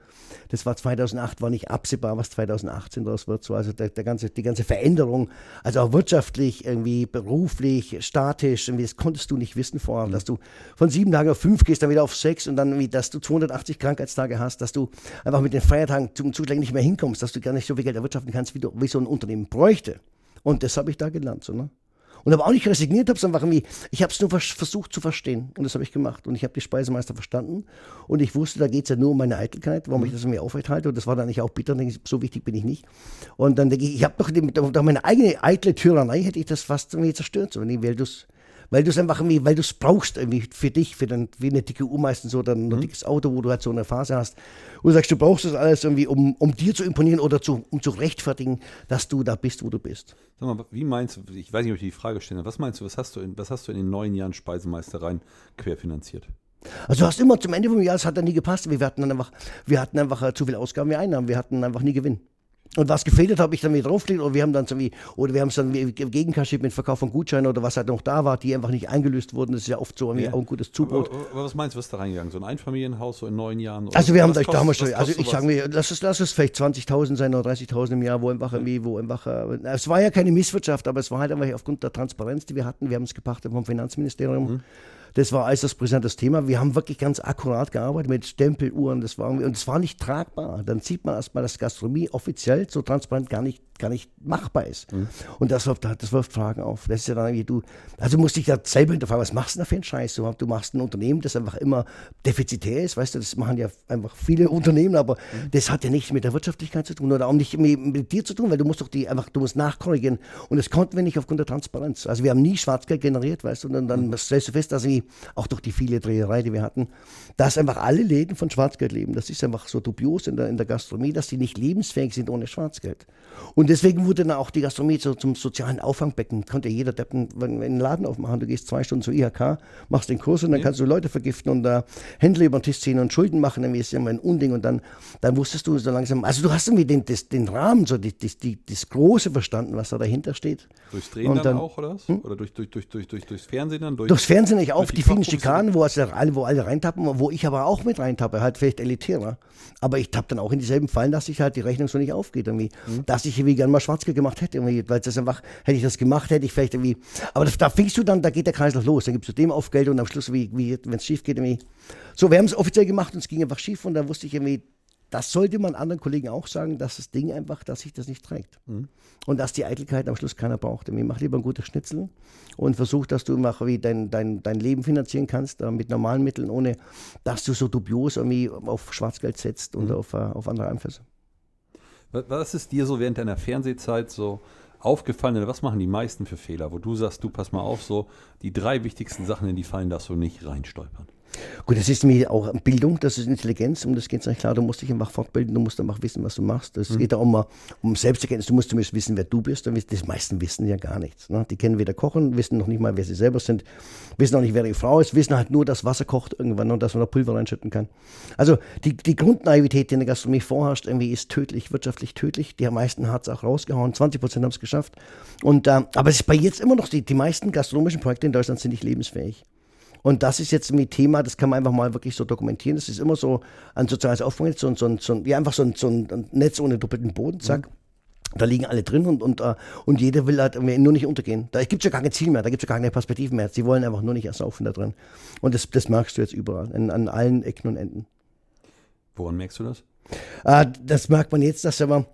das war 2008, war nicht absehbar, was 2018 daraus wird. So, also der, der ganze, die ganze Veränderung, also auch wirtschaftlich, irgendwie beruflich, statisch, irgendwie, das konntest du nicht wissen vorher, dass du von sieben Tagen auf fünf gehst, dann wieder auf sechs und dann, dass du 280 Krankheitstage hast, dass du einfach mit den Feiertagen zum Zuschlag nicht mehr hinkommst, dass du gar nicht so viel Geld erwirtschaften kannst, wie, du, wie so ein Unternehmen bräuchte. Und das habe ich da gelernt. So, ne? Und aber auch nicht resigniert habe, sondern einfach irgendwie, ich habe es nur vers versucht zu verstehen. Und das habe ich gemacht. Und ich habe die Speisemeister verstanden. Und ich wusste, da geht es ja nur um meine Eitelkeit, warum ich das irgendwie aufrechthalte. Und das war dann nicht auch bitter. Denke ich, so wichtig bin ich nicht. Und dann denke ich, ich habe doch doch meine eigene eitle Tyrannei, hätte ich das fast irgendwie zerstört. So, weil du es weil du es einfach irgendwie, weil du es brauchst irgendwie für dich, für dann wie eine dicke Uhr meistens so, dann ein dickes Auto, wo du halt so eine Phase hast, wo du sagst, du brauchst das alles irgendwie, um, um dir zu imponieren oder zu, um zu rechtfertigen, dass du da bist, wo du bist. Sag mal, wie meinst du, ich weiß nicht, ob ich die Frage stelle, was meinst du, was hast du in, was hast du in den neun Jahren Speisemeistereien querfinanziert? Also du hast immer zum Ende vom Jahr, das hat dann nie gepasst. Wir hatten dann einfach, wir hatten einfach äh, zu viel Ausgaben wie Einnahmen, wir hatten einfach nie Gewinn. Und was gefehlt hat, habe ich dann wieder draufgelegt oder wir haben dann irgendwie, oder wir haben es dann gegenkaschiert mit Verkauf von Gutscheinen oder was halt noch da war, die einfach nicht eingelöst wurden. Das ist ja oft so irgendwie Ja. auch ein gutes Zubrot. Aber, aber was meinst du, was da reingegangen? So ein Einfamilienhaus, so in neun Jahren? Oder Also wir haben da, da haben wir kostet- schon, also ich sage mir, lass es, lass es vielleicht 20.000 sein oder 30.000 im Jahr, wo einfach irgendwie, wo einfach, äh, es war ja keine Misswirtschaft, aber es war halt einfach aufgrund der Transparenz, die wir hatten, wir haben es gepachtet vom Finanzministerium. Mhm. Das war äußerst brisantes Thema. Wir haben wirklich ganz akkurat gearbeitet mit Stempeluhren. Das war, und es war nicht tragbar. Dann sieht man erstmal, dass Gastronomie offiziell so transparent gar nicht, gar nicht machbar ist. Mhm. Und das wirft, das wirft Fragen auf. Das ist ja dann irgendwie, du, also musst dich da selber hinterfragen, was machst du denn da für einen Scheiß? Du, du machst ein Unternehmen, das einfach immer defizitär ist, weißt du, das machen ja einfach viele (laughs) Unternehmen, aber Mhm. das hat ja nichts mit der Wirtschaftlichkeit zu tun oder auch nicht mit, mit dir zu tun, weil du musst doch die einfach, du musst nachkorrigieren. Und das konnten wir nicht aufgrund der Transparenz. Also wir haben nie Schwarzgeld generiert, weißt du, und dann, Mhm. dann stellst du fest, dass irgendwie, auch durch die viele Dreherei, die wir hatten, dass einfach alle Läden von Schwarzgeld leben. Das ist einfach so dubios in der, in der Gastronomie, dass die nicht lebensfähig sind ohne Schwarzgeld. Und deswegen wurde dann auch die Gastronomie so zum sozialen Auffangbecken. Konnte jeder Deppen einen Laden aufmachen. Du gehst zwei Stunden zur IHK, machst den Kurs und dann kannst du Leute vergiften und da Händler über den Tisch ziehen und Schulden machen. Dann ist ja immer ein Unding. Und dann, dann wusstest du so langsam, also du hast irgendwie den, das, den Rahmen, so die, die, die, das Große verstanden, was da dahinter steht. Durchs Drehen Und dann, dann- auch, oder was? Oder durch, durch, durch, durch, durch, durchs Fernsehen dann? Durch, Durchs Fernsehen nicht auf, durch die vielen Schikanen, wo, also alle, wo alle reintappen, wo ich aber auch mit reintappe, halt vielleicht elitärer. Aber ich tapp dann auch in dieselben Fallen, dass sich halt die Rechnung so nicht aufgeht. Irgendwie. Dass ich irgendwie gerne mal Schwarzgeld gemacht hätte, irgendwie, weil das einfach, hätte ich das gemacht, hätte ich vielleicht irgendwie. Aber da, da fingst du dann, da geht der Kreislauf los. Dann gibst du dem auf Geld und am Schluss, wie, wie, wenn es schief geht, irgendwie. So, wir haben es offiziell gemacht und es ging einfach schief und dann wusste ich irgendwie, das sollte man anderen Kollegen auch sagen, dass das Ding einfach, dass sich das nicht trägt. Und dass die Eitelkeit am Schluss keiner braucht. Irgendwie mach lieber ein gutes Schnitzel und versuch, dass du mach, wie dein, dein, dein Leben finanzieren kannst äh, mit normalen Mitteln, ohne dass du so dubios irgendwie auf Schwarzgeld setzt und auf, äh, auf andere Einflüsse. Was- ist dir so während deiner Fernsehzeit so aufgefallen oder was machen die meisten für Fehler, wo du sagst, du pass mal auf, so die drei wichtigsten Sachen in die Fallen darfst du nicht reinstolpern? Gut, das ist mir auch Bildung, das ist Intelligenz, um das geht es nicht klar. Du musst dich einfach fortbilden, du musst einfach wissen, was du machst. Es geht auch um, um Selbsterkenntnis. Du musst zumindest wissen, wer du bist. Die meisten wissen ja gar nichts. Ne? Die kennen weder Kochen, wissen noch nicht mal, wer sie selber sind, wissen auch nicht, wer ihre Frau ist, wissen halt nur, dass Wasser kocht irgendwann und dass man da Pulver reinschütten kann. Also die, die Grundnaivität, die in der Gastronomie vorherrscht, irgendwie ist tödlich, wirtschaftlich tödlich. Die meisten hat es auch rausgehauen. 20 Prozent haben es geschafft. Und, äh, aber es ist bei jetzt immer noch, die, die meisten gastronomischen Projekte in Deutschland sind nicht lebensfähig. Und das ist jetzt ein Thema, das kann man einfach mal wirklich so dokumentieren. Das ist immer so ein soziales Auffangnetz, so, ein- so, so, wie einfach so ein, so ein Netz ohne doppelten Boden, zack. Da liegen alle drin und, und, äh, und jeder will halt nur nicht untergehen. Da gibt es ja gar kein Ziel mehr, da gibt es ja gar keine Perspektiven mehr. Sie wollen einfach nur nicht ersaufen da drin. Und das, das merkst du jetzt überall, an, an allen Ecken und Enden. Woran merkst du das? Äh, das merkt man jetzt, dass aber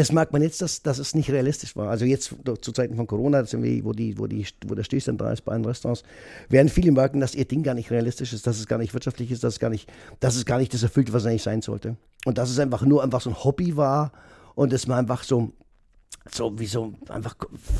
das merkt man jetzt, dass, dass es nicht realistisch war. Also jetzt zu Zeiten von Corona, wo, die, wo, die, wo der Stillstand da ist bei allen Restaurants, werden viele merken, dass ihr Ding gar nicht realistisch ist, dass es gar nicht wirtschaftlich ist, dass es gar nicht, dass es gar nicht das erfüllt, was es eigentlich sein sollte. Und dass es einfach nur einfach so ein Hobby war und dass man einfach so so wie so einfach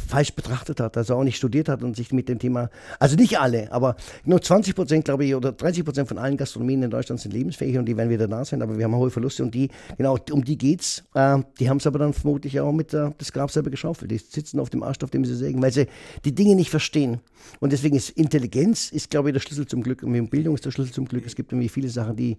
falsch betrachtet hat, also auch nicht studiert hat und sich mit dem Thema, also nicht alle, aber nur 20 Prozent, glaube ich, oder 30 Prozent von allen Gastronomien in Deutschland sind lebensfähig und die werden wieder da sein, aber wir haben hohe Verluste und die, genau, um die geht's. Äh, die haben es aber dann vermutlich auch mit äh, das Grab selber geschaufelt. Die sitzen auf dem Arsch, auf dem sie sägen, weil sie die Dinge nicht verstehen. Und deswegen ist Intelligenz, ist, glaube ich, der Schlüssel zum Glück. Und Bildung ist der Schlüssel zum Glück. Es gibt irgendwie viele Sachen, die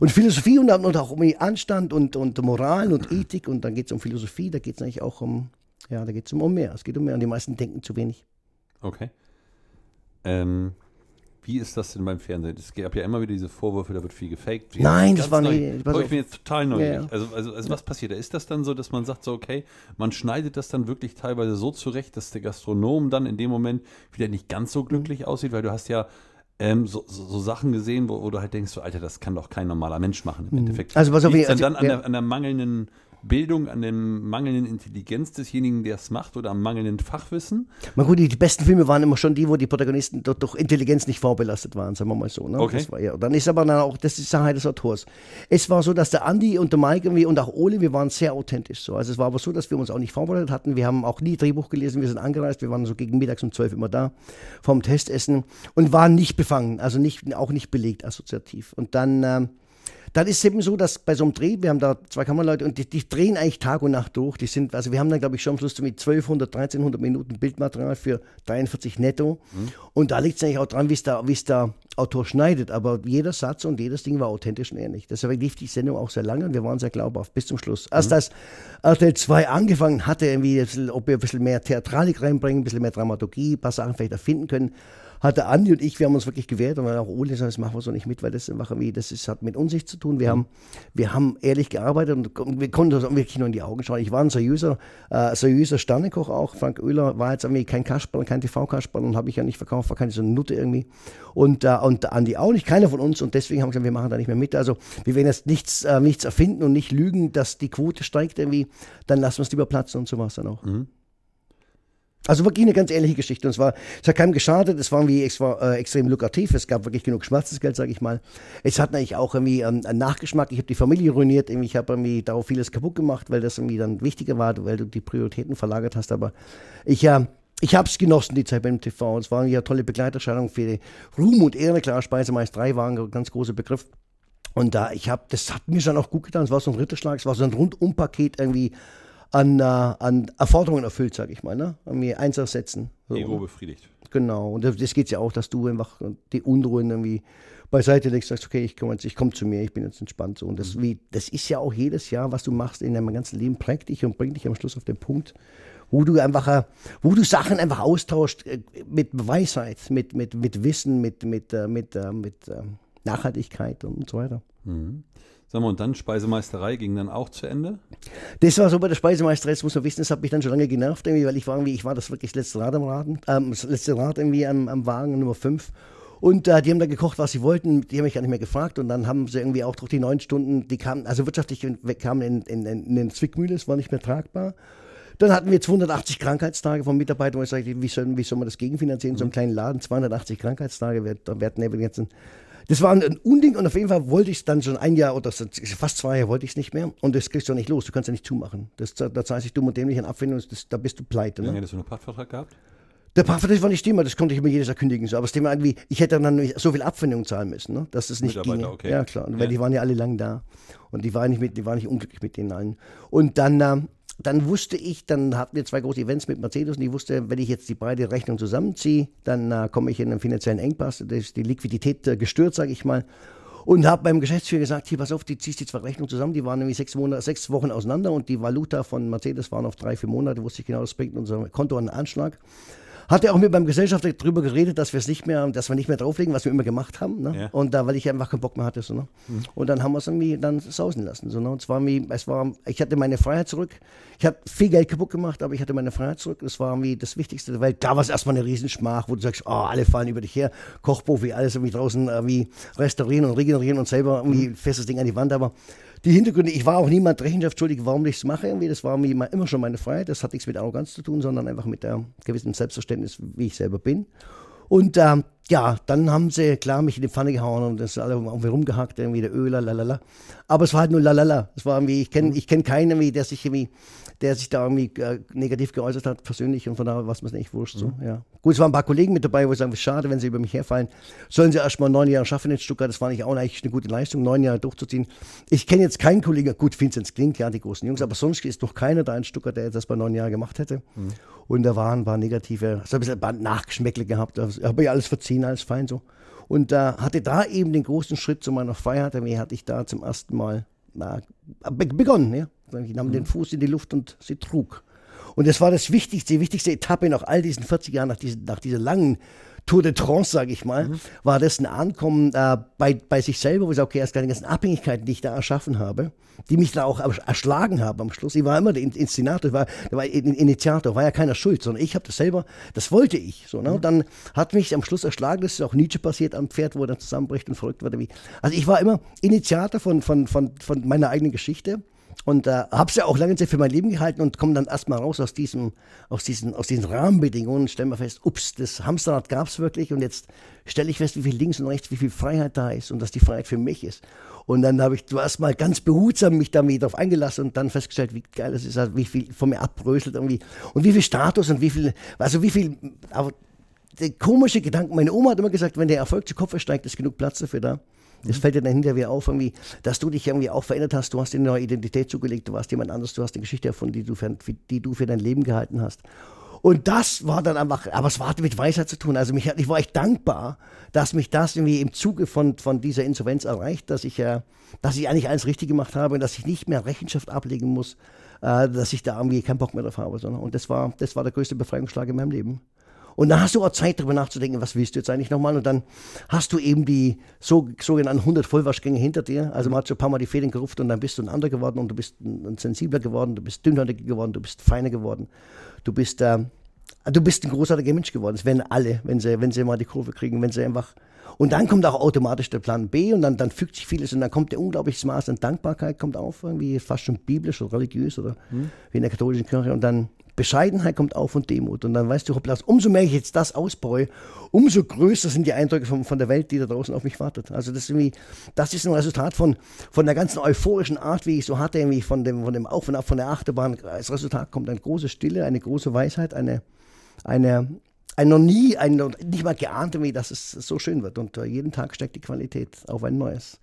und Philosophie und, und auch um Anstand und, und Moral und Ethik und dann geht es um Philosophie, da geht es eigentlich auch um, ja, da geht es um, um mehr. Es geht um mehr und die meisten denken zu wenig. Okay. Ähm, wie ist das denn beim Fernsehen? Es gab ja immer wieder diese Vorwürfe, da wird viel gefaked. Wie- Nein, das war pass Aber ich bin jetzt total neugierig. Ja, ja. Also, also, also was passiert da? Ist das dann so, dass man sagt so, okay, man schneidet das dann wirklich teilweise so zurecht, dass der Gastronom dann in dem Moment wieder nicht ganz so glücklich aussieht, weil du hast ja ähm, so, so, so Sachen gesehen, wo, wo du halt denkst, so, Alter, das kann doch kein normaler Mensch machen im Endeffekt. Also, pass auf, also, dann, dann an, ja. der, an der mangelnden Bildung, an der mangelnden Intelligenz desjenigen, der es macht oder am mangelnden Fachwissen? Mal gut, die, besten Filme waren immer schon die, wo die Protagonisten durch, durch Intelligenz nicht vorbelastet waren, sagen wir mal so. Ne? Okay. War, ja. Dann ist aber dann auch, das ist Sache des Autors. Es war so, dass der Andi und der Mike und auch Ole, wir waren sehr authentisch so. Also es war aber so, dass wir uns auch nicht vorbereitet hatten. Wir haben auch nie Drehbuch gelesen, wir sind angereist, wir waren so gegen mittags um 12 immer da vom Testessen und waren nicht befangen, also nicht, auch nicht belegt assoziativ. Und dann, ähm, dann ist es eben so, dass bei so einem Dreh, wir haben da zwei Kameraleute und die, die drehen eigentlich Tag und Nacht durch. Die sind, also wir haben dann, glaube ich, schon am Schluss mit 1200, 1300 Minuten Bildmaterial für 43 netto. Mhm. Und da liegt es eigentlich auch dran, wie es der, Autor schneidet. Aber jeder Satz und jedes Ding war authentisch und ehrlich. Deshalb lief die Sendung auch sehr lange und wir waren sehr glaubhaft bis zum Schluss. Erst mhm. als RTL 2 angefangen hatte, irgendwie, ob wir ein bisschen mehr Theatralik reinbringen, ein bisschen mehr Dramaturgie, ein paar Sachen vielleicht erfinden können, hatte Andi und ich, wir haben uns wirklich gewehrt und dann auch Ole gesagt, das machen wir so nicht mit, weil das irgendwie, das ist, hat mit Unsicht zu tun. Wir haben, wir haben ehrlich gearbeitet und wir konnten uns wirklich nur in die Augen schauen. Ich war ein seriöser, äh, seriöser Sternekoch auch. Frank Oehler war jetzt irgendwie kein Kasperl, kein TV-Kasperl und habe ich ja nicht verkauft, war keine so eine Nutte irgendwie. Und, äh, und Andi auch nicht, keiner von uns und deswegen haben wir gesagt, wir machen da nicht mehr mit. Also wir werden jetzt nichts, äh, nichts erfinden und nicht lügen, dass die Quote steigt irgendwie, dann lassen wir es lieber platzen und so war es dann auch. Mhm. Also wirklich eine ganz ähnliche Geschichte. Und es, es hat keinem geschadet, es war irgendwie es war, äh, extrem lukrativ, es gab wirklich genug Schmerzensgeld, sage ich mal. Es hat natürlich auch irgendwie ähm, einen Nachgeschmack. Ich habe die Familie ruiniert, ich habe irgendwie darauf vieles kaputt gemacht, weil das irgendwie dann wichtiger war, weil du die Prioritäten verlagert hast. Aber ich ja. Äh, ich habe es genossen, die Zeit beim TV. Es waren ja tolle Begleiterscheinungen für Ruhm und Ehre. Klar, Speisemeister 3 war ein ganz großer Begriff. Und da, ich habe, das hat mir schon auch gut getan. Es war so ein Ritterschlag, es war so ein Rundumpaket irgendwie an, äh, an Erforderungen erfüllt, sage ich mal. Ne? An mir eins ersetzen. So. Ego befriedigt. Genau. Und das geht ja auch, dass du einfach die Unruhen irgendwie beiseite legst, sagst, okay, ich komme komm zu mir, ich bin jetzt entspannt. So. Und das, mhm. wie, das ist ja auch jedes Jahr, was du machst in deinem ganzen Leben, prägt dich und bringt dich am Schluss auf den Punkt, wo du einfach, äh, wo du Sachen einfach austauscht äh, mit Weisheit, mit, mit, mit Wissen, mit, mit, äh, mit, mit, mit Nachhaltigkeit und so weiter. Mhm. Sag mal, und dann Speisemeisterei ging dann auch zu Ende? Das war so bei der Speisemeisterei, das muss man wissen, das hat mich dann schon lange genervt, irgendwie, weil ich war irgendwie, ich war das wirklich das letzte Rad am Raden, ähm, das letzte Rad irgendwie am, am Wagen, Nummer 5. Und äh, die haben da gekocht, was sie wollten. Die haben mich gar nicht mehr gefragt. Und dann haben sie irgendwie auch durch die neun Stunden, die kamen, also wirtschaftlich kamen in, in, in, in Zwickmühle, es war nicht mehr tragbar. Dann hatten wir 280 Krankheitstage von Mitarbeitern, wo ich sagte, wie soll, wie soll man das gegenfinanzieren? In so einem kleinen Laden, 280 Krankheitstage, wir, wir hatten jetzt ein das war ein Unding und auf jeden Fall wollte ich es dann schon ein Jahr oder fast zwei Jahre wollte ich es nicht mehr und das kriegst du nicht los. Du kannst ja nicht zumachen. Das, da zahlst du dumm und dämlich an Abfindung, das, da bist du pleite. Ne? Hättest du einen Pachtvertrag gehabt? Der Pachtvertrag war nicht Thema, das konnte ich immer jedes Jahr kündigen. So. Aber das Thema irgendwie, ich hätte dann so viel Abfindung zahlen müssen, ne? dass es nicht ging. Okay. Ja, klar. Weil ja. die waren ja alle lang da. Und die waren nicht, mit, die waren nicht unglücklich mit denen allen. Und dann, ähm, dann wusste ich, dann hatten wir zwei große Events mit Mercedes und ich wusste, wenn ich jetzt die beide Rechnung zusammenziehe, dann äh, komme ich in einen finanziellen Engpass. Da ist die Liquidität äh, gestört, sage ich mal. Und habe beim Geschäftsführer gesagt, hier, pass auf, die ziehst die zwei Rechnungen zusammen, die waren nämlich sechs, Monate, sechs Wochen auseinander und die Valuta von Mercedes waren auf drei, vier Monate, wusste ich genau, das bringt unser Konto einen Anschlag. Hat er auch mit beim Gesellschafter darüber geredet, dass wir es nicht mehr, dass wir nicht mehr drauflegen, was wir immer gemacht haben. Ne? Ja. Und da, weil ich einfach keinen Bock mehr hatte. So, ne? Mhm. Und dann haben wir es irgendwie dann sausen lassen. So, ne? Und zwar wie, es war, ich hatte meine Freiheit zurück. Ich habe viel Geld kaputt gemacht, aber ich hatte meine Freiheit zurück. Das war irgendwie das Wichtigste, weil da war es erstmal eine Riesenschmach, wo du sagst, oh, alle fallen über dich her, Kochprofi, alles irgendwie draußen irgendwie restaurieren und regenerieren und selber irgendwie mhm. festes Ding an die Wand. Aber die Hintergründe, ich war auch niemand Rechenschaft schuldig, warum ich es mache. Irgendwie. Das war mir immer schon meine Freiheit. Das hat nichts mit Arroganz zu tun, sondern einfach mit der gewissen Selbstverständnis, wie ich selber bin. Und ähm, ja, dann haben sie klar mich in die Pfanne gehauen und das alle irgendwie rumgehackt, irgendwie der Öler, lalala. Aber es war halt nur lalala. Es war irgendwie, ich kenne ich kenn keinen, der sich irgendwie der sich da irgendwie äh, negativ geäußert hat, persönlich und von daher war es mir nicht wurscht. So, mhm. ja. Gut, es waren ein paar Kollegen mit dabei, wo ich sagen, schade, wenn sie über mich herfallen. Sollen sie erst mal neun Jahre schaffen in Stuttgart, das war nicht auch eigentlich eine gute Leistung, neun Jahre durchzuziehen. Ich kenne jetzt keinen Kollegen, gut, Vinzenz Klink, ja, die großen Jungs, aber sonst ist noch keiner da in Stuttgart, der das bei neun Jahren gemacht hätte. Mhm. Und da waren ein paar negative, so ein bisschen Nachgeschmäckle gehabt, habe ich alles verziehen, alles fein so. Und äh, hatte da eben den großen Schritt zu meiner wie hatte ich da zum ersten Mal na, begonnen. Ja. Ich nahm mhm. den Fuß in die Luft und sie trug. Und das war das wichtigste, die wichtigste Etappe nach all diesen 40 Jahren, nach, diesen, nach dieser langen Tour de Trance, sage ich mal, mhm. war das ein Ankommen äh, bei, bei sich selber, wo ich sage, okay, erst die ganzen Abhängigkeiten, die ich da erschaffen habe, die mich da auch erschlagen haben am Schluss. Ich war immer der Inszenator, ich war der war Initiator, war ja keiner schuld, sondern ich habe das selber, das wollte ich. So, ne? Und dann hat mich am Schluss erschlagen, das ist auch Nietzsche passiert am Pferd, wo er dann zusammenbricht und verrückt wird. Also ich war immer Initiator von, von, von, von meiner eigenen Geschichte. Und äh, habe es ja auch lange Zeit für mein Leben gehalten und komme dann erstmal raus aus, diesem, aus, diesen, aus diesen Rahmenbedingungen, stelle mir fest, ups, das Hamsterrad gab es wirklich und jetzt stelle ich fest, wie viel links und rechts, wie viel Freiheit da ist und dass die Freiheit für mich ist. Und dann habe ich zuerst mal ganz behutsam mich damit darauf eingelassen und dann festgestellt, wie geil das ist, also wie viel von mir abbröselt irgendwie und wie viel Status und wie viel, also wie viel, aber der komische Gedanke, meine Oma hat immer gesagt, wenn der Erfolg zu Kopf steigt, ist genug Platz dafür da. Das fällt dir dann hinterher auf, irgendwie, dass du dich irgendwie auch verändert hast. Du hast dir eine neue Identität zugelegt, du warst jemand anderes, du hast eine Geschichte erfunden, die du für, die du für dein Leben gehalten hast. Und das war dann einfach, aber es hatte mit Weisheit zu tun. Also mich, ich war echt dankbar, dass mich das irgendwie im Zuge von, von dieser Insolvenz erreicht, dass ich, äh, dass ich eigentlich alles richtig gemacht habe und dass ich nicht mehr Rechenschaft ablegen muss, äh, dass ich da irgendwie keinen Bock mehr drauf habe. Sondern, und das war, das war der größte Befreiungsschlag in meinem Leben. Und dann hast du auch Zeit, darüber nachzudenken, was willst du jetzt eigentlich nochmal? Und dann hast du eben die so, sogenannten 100 Vollwaschgänge hinter dir. Also man hat so ein paar Mal die Fäden gerupft und dann bist du ein anderer geworden und du bist ein sensibler geworden, du bist dünnhäutiger geworden, du bist feiner geworden. Du bist, äh, du bist ein großartiger Mensch geworden. Das werden alle, wenn sie, wenn sie mal die Kurve kriegen, wenn sie einfach und dann kommt auch automatisch der Plan B und dann, dann fügt sich vieles und dann kommt der unglaubliches Maß an Dankbarkeit kommt auf, irgendwie fast schon biblisch oder religiös oder hm. wie in der katholischen Kirche und dann Bescheidenheit kommt auf und Demut. Und dann weißt du, hoppla, umso mehr ich jetzt das ausbaue, umso größer sind die Eindrücke von, von der Welt, die da draußen auf mich wartet. Also das ist irgendwie, das ist ein Resultat von, von der ganzen euphorischen Art, wie ich so hatte, irgendwie von dem, von dem Auf und Ab von der Achterbahn. Als Resultat kommt eine große Stille, eine große Weisheit, eine, eine, ein noch nie, ein, nicht mal geahnt, wie dass es so schön wird. Und uh, jeden Tag steigt die Qualität auf ein neues.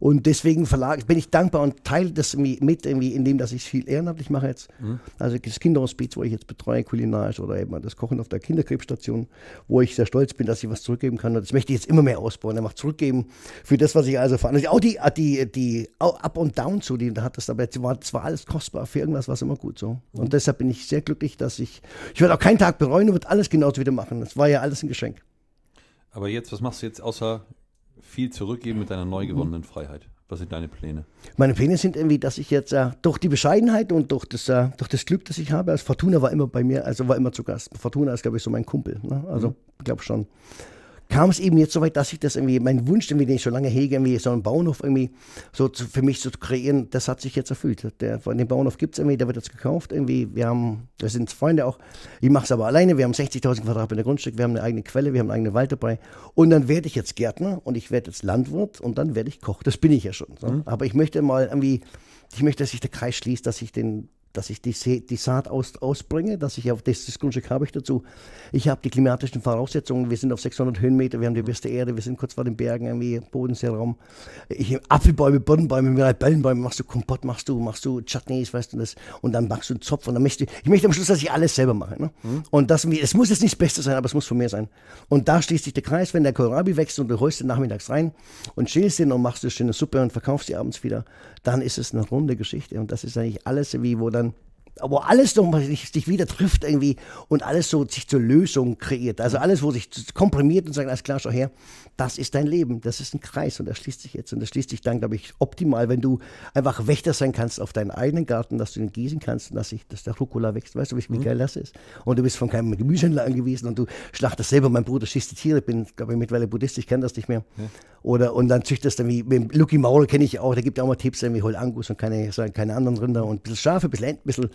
Und deswegen Verlag, bin ich dankbar und teile das mit, irgendwie, indem dass ich viel ehrenamtlich mache jetzt. Mhm. Also das Kinderhospiz, wo ich jetzt betreue, kulinarisch oder eben das Kochen auf der Kinderkrebsstation, wo ich sehr stolz bin, dass ich was zurückgeben kann. Und das möchte ich jetzt immer mehr ausbauen. Er macht zurückgeben für das, was ich also veranlasse. Auch die, die, die Up und Down zu, die da hat das, aber es war, das war alles kostbar für irgendwas, was immer gut so. Und mhm. deshalb bin ich sehr glücklich, dass ich, ich werde auch keinen Tag bereuen und wird alles genauso wieder machen. Das war ja alles ein Geschenk. Aber jetzt, was machst du jetzt außer viel zurückgeben mit deiner neu gewonnenen Freiheit. Was sind deine Pläne? Meine Pläne sind irgendwie, dass ich jetzt äh, durch die Bescheidenheit und durch das, äh, durch das Glück, das ich habe, also Fortuna war immer bei mir, also war immer zu Gast. Fortuna ist, glaube ich, so mein Kumpel. Ne? Also, mhm. ich glaube schon kam es eben jetzt so weit, dass ich das irgendwie, mein Wunsch, den ich schon lange hege, irgendwie so einen Bauernhof irgendwie so zu, für mich zu kreieren, das hat sich jetzt erfüllt. Der, von dem Bauernhof gibt es irgendwie, der wird jetzt gekauft irgendwie. Wir haben, wir sind Freunde auch, ich mache es aber alleine, wir haben 60.000 Quadratmeter Grundstück, wir haben eine eigene Quelle, wir haben einen eigenen Wald dabei und dann werde ich jetzt Gärtner und ich werde jetzt Landwirt und dann werde ich Koch. Das bin ich ja schon. So. Mhm. Aber ich möchte mal irgendwie, ich möchte, dass sich der Kreis schließt, dass ich den, dass ich die, die Saat aus, ausbringe, dass ich auf das, das Grundstück habe ich dazu. Ich habe die klimatischen Voraussetzungen. Wir sind auf 600 Höhenmeter, wir haben die beste Erde, wir sind kurz vor den Bergen, irgendwie Bodenseeraum. Ich Apfelbäume, Birnenbäume, Mirabellenbäume, machst du Kompott, machst du, machst du Chutneys, weißt du das, und dann machst du einen Zopf und dann möchte ich, ich möchte am Schluss, dass ich alles selber mache. Ne? Mhm. Und das, es muss jetzt nicht das Beste sein, aber es muss von mir sein. Und da schließt sich der Kreis, wenn der Kohlrabi wächst und du holst den nachmittags rein und schälst ihn und machst eine schöne Suppe und verkaufst sie abends wieder, dann ist es eine runde Geschichte. Und das ist eigentlich alles, wie wo dann wo alles nochmal sich, sich wieder trifft irgendwie und alles so sich zur Lösung kreiert. Also alles, wo sich komprimiert und sagt, alles klar, schau her, das ist dein Leben, das ist ein Kreis und das schließt sich jetzt. Und das schließt sich dann, glaube ich, optimal, wenn du einfach Wächter sein kannst auf deinen eigenen Garten, dass du ihn gießen kannst und dass, sich, dass der Rucola wächst. Weißt du, wie, mhm. geil das ist? Und du bist von keinem Gemüsehändler angewiesen und du schlachtest selber. Mein Bruder schießt die Tiere, ich bin, glaube ich, mittlerweile Buddhist, ich kenne das nicht mehr. Ja. Oder, und dann züchtest du wie, mit Lucky Maul kenne ich auch, der gibt auch mal Tipps, irgendwie hol Angus und keine, keine anderen Rinder und ein bisschen Schafe, ein bisschen Enten, ein bisschen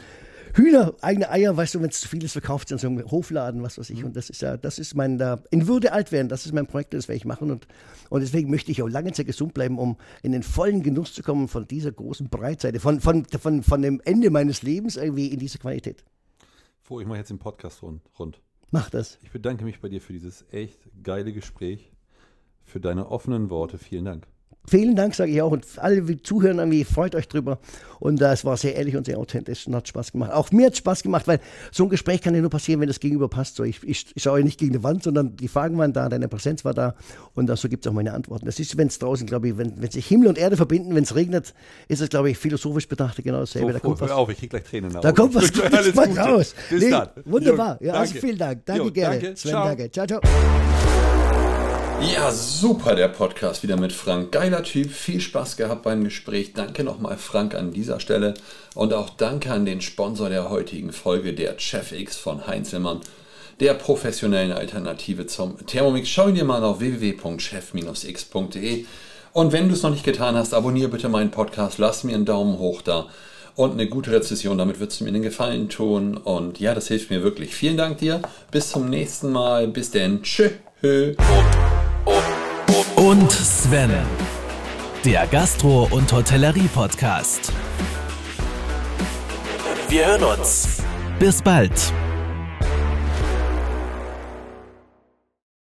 Hühner, eigene Eier, weißt du, wenn es zu viel ist, verkauft in so einem Hofladen, was weiß ich. Mhm. Und das ist ja, das ist mein, da, in Würde alt werden, das ist mein Projekt, das werde ich machen. Und, und deswegen möchte ich auch lange Zeit gesund bleiben, um in den vollen Genuss zu kommen von dieser großen Breitseite, von, von, von, von dem Ende meines Lebens irgendwie in diese Qualität. Vor, ich mache jetzt den Podcast rund. Mach das. Ich bedanke mich bei dir für dieses echt geile Gespräch, für deine offenen Worte. Vielen Dank. Vielen Dank, sage ich auch. Und alle, die zuhören, irgendwie freut euch drüber. Und äh, es war sehr ehrlich und sehr authentisch und hat Spaß gemacht. Auch mir hat Spaß gemacht, weil so ein Gespräch kann ja nur passieren, wenn das Gegenüber passt. So, ich, ich, ich schaue nicht gegen die Wand, sondern die Fragen waren da, deine Präsenz war da und äh, so gibt es auch meine Antworten. Das ist, wenn es draußen, glaube ich, wenn, wenn sich Himmel und Erde verbinden, wenn es regnet, ist es, glaube ich, philosophisch betrachtet genau dasselbe. So, da kommt hör auf, ich kriege gleich Tränen. Da kommt was (laughs) Gutes raus. Nee, wunderbar. Ja, also vielen Dank. Danke jo, gerne. Danke. Sven, ciao. danke. Ciao, ciao. Ja, super der Podcast wieder mit Frank. Geiler Typ, viel Spaß gehabt beim Gespräch. Danke nochmal Frank an dieser Stelle und auch danke an den Sponsor der heutigen Folge, der Chef X von Heinzelmann, der professionellen Alternative zum Thermomix. Schau ihn dir mal auf www.chef-x.de und wenn du es noch nicht getan hast, abonniere bitte meinen Podcast, lass mir einen Daumen hoch da und eine gute Rezession. Damit würdest du mir den Gefallen tun. Und ja, das hilft mir wirklich. Vielen Dank dir. Bis zum nächsten Mal. Bis denn. Tschüss. Und Sven, der Gastro- und Hotellerie-Podcast. Wir hören uns. Bis bald.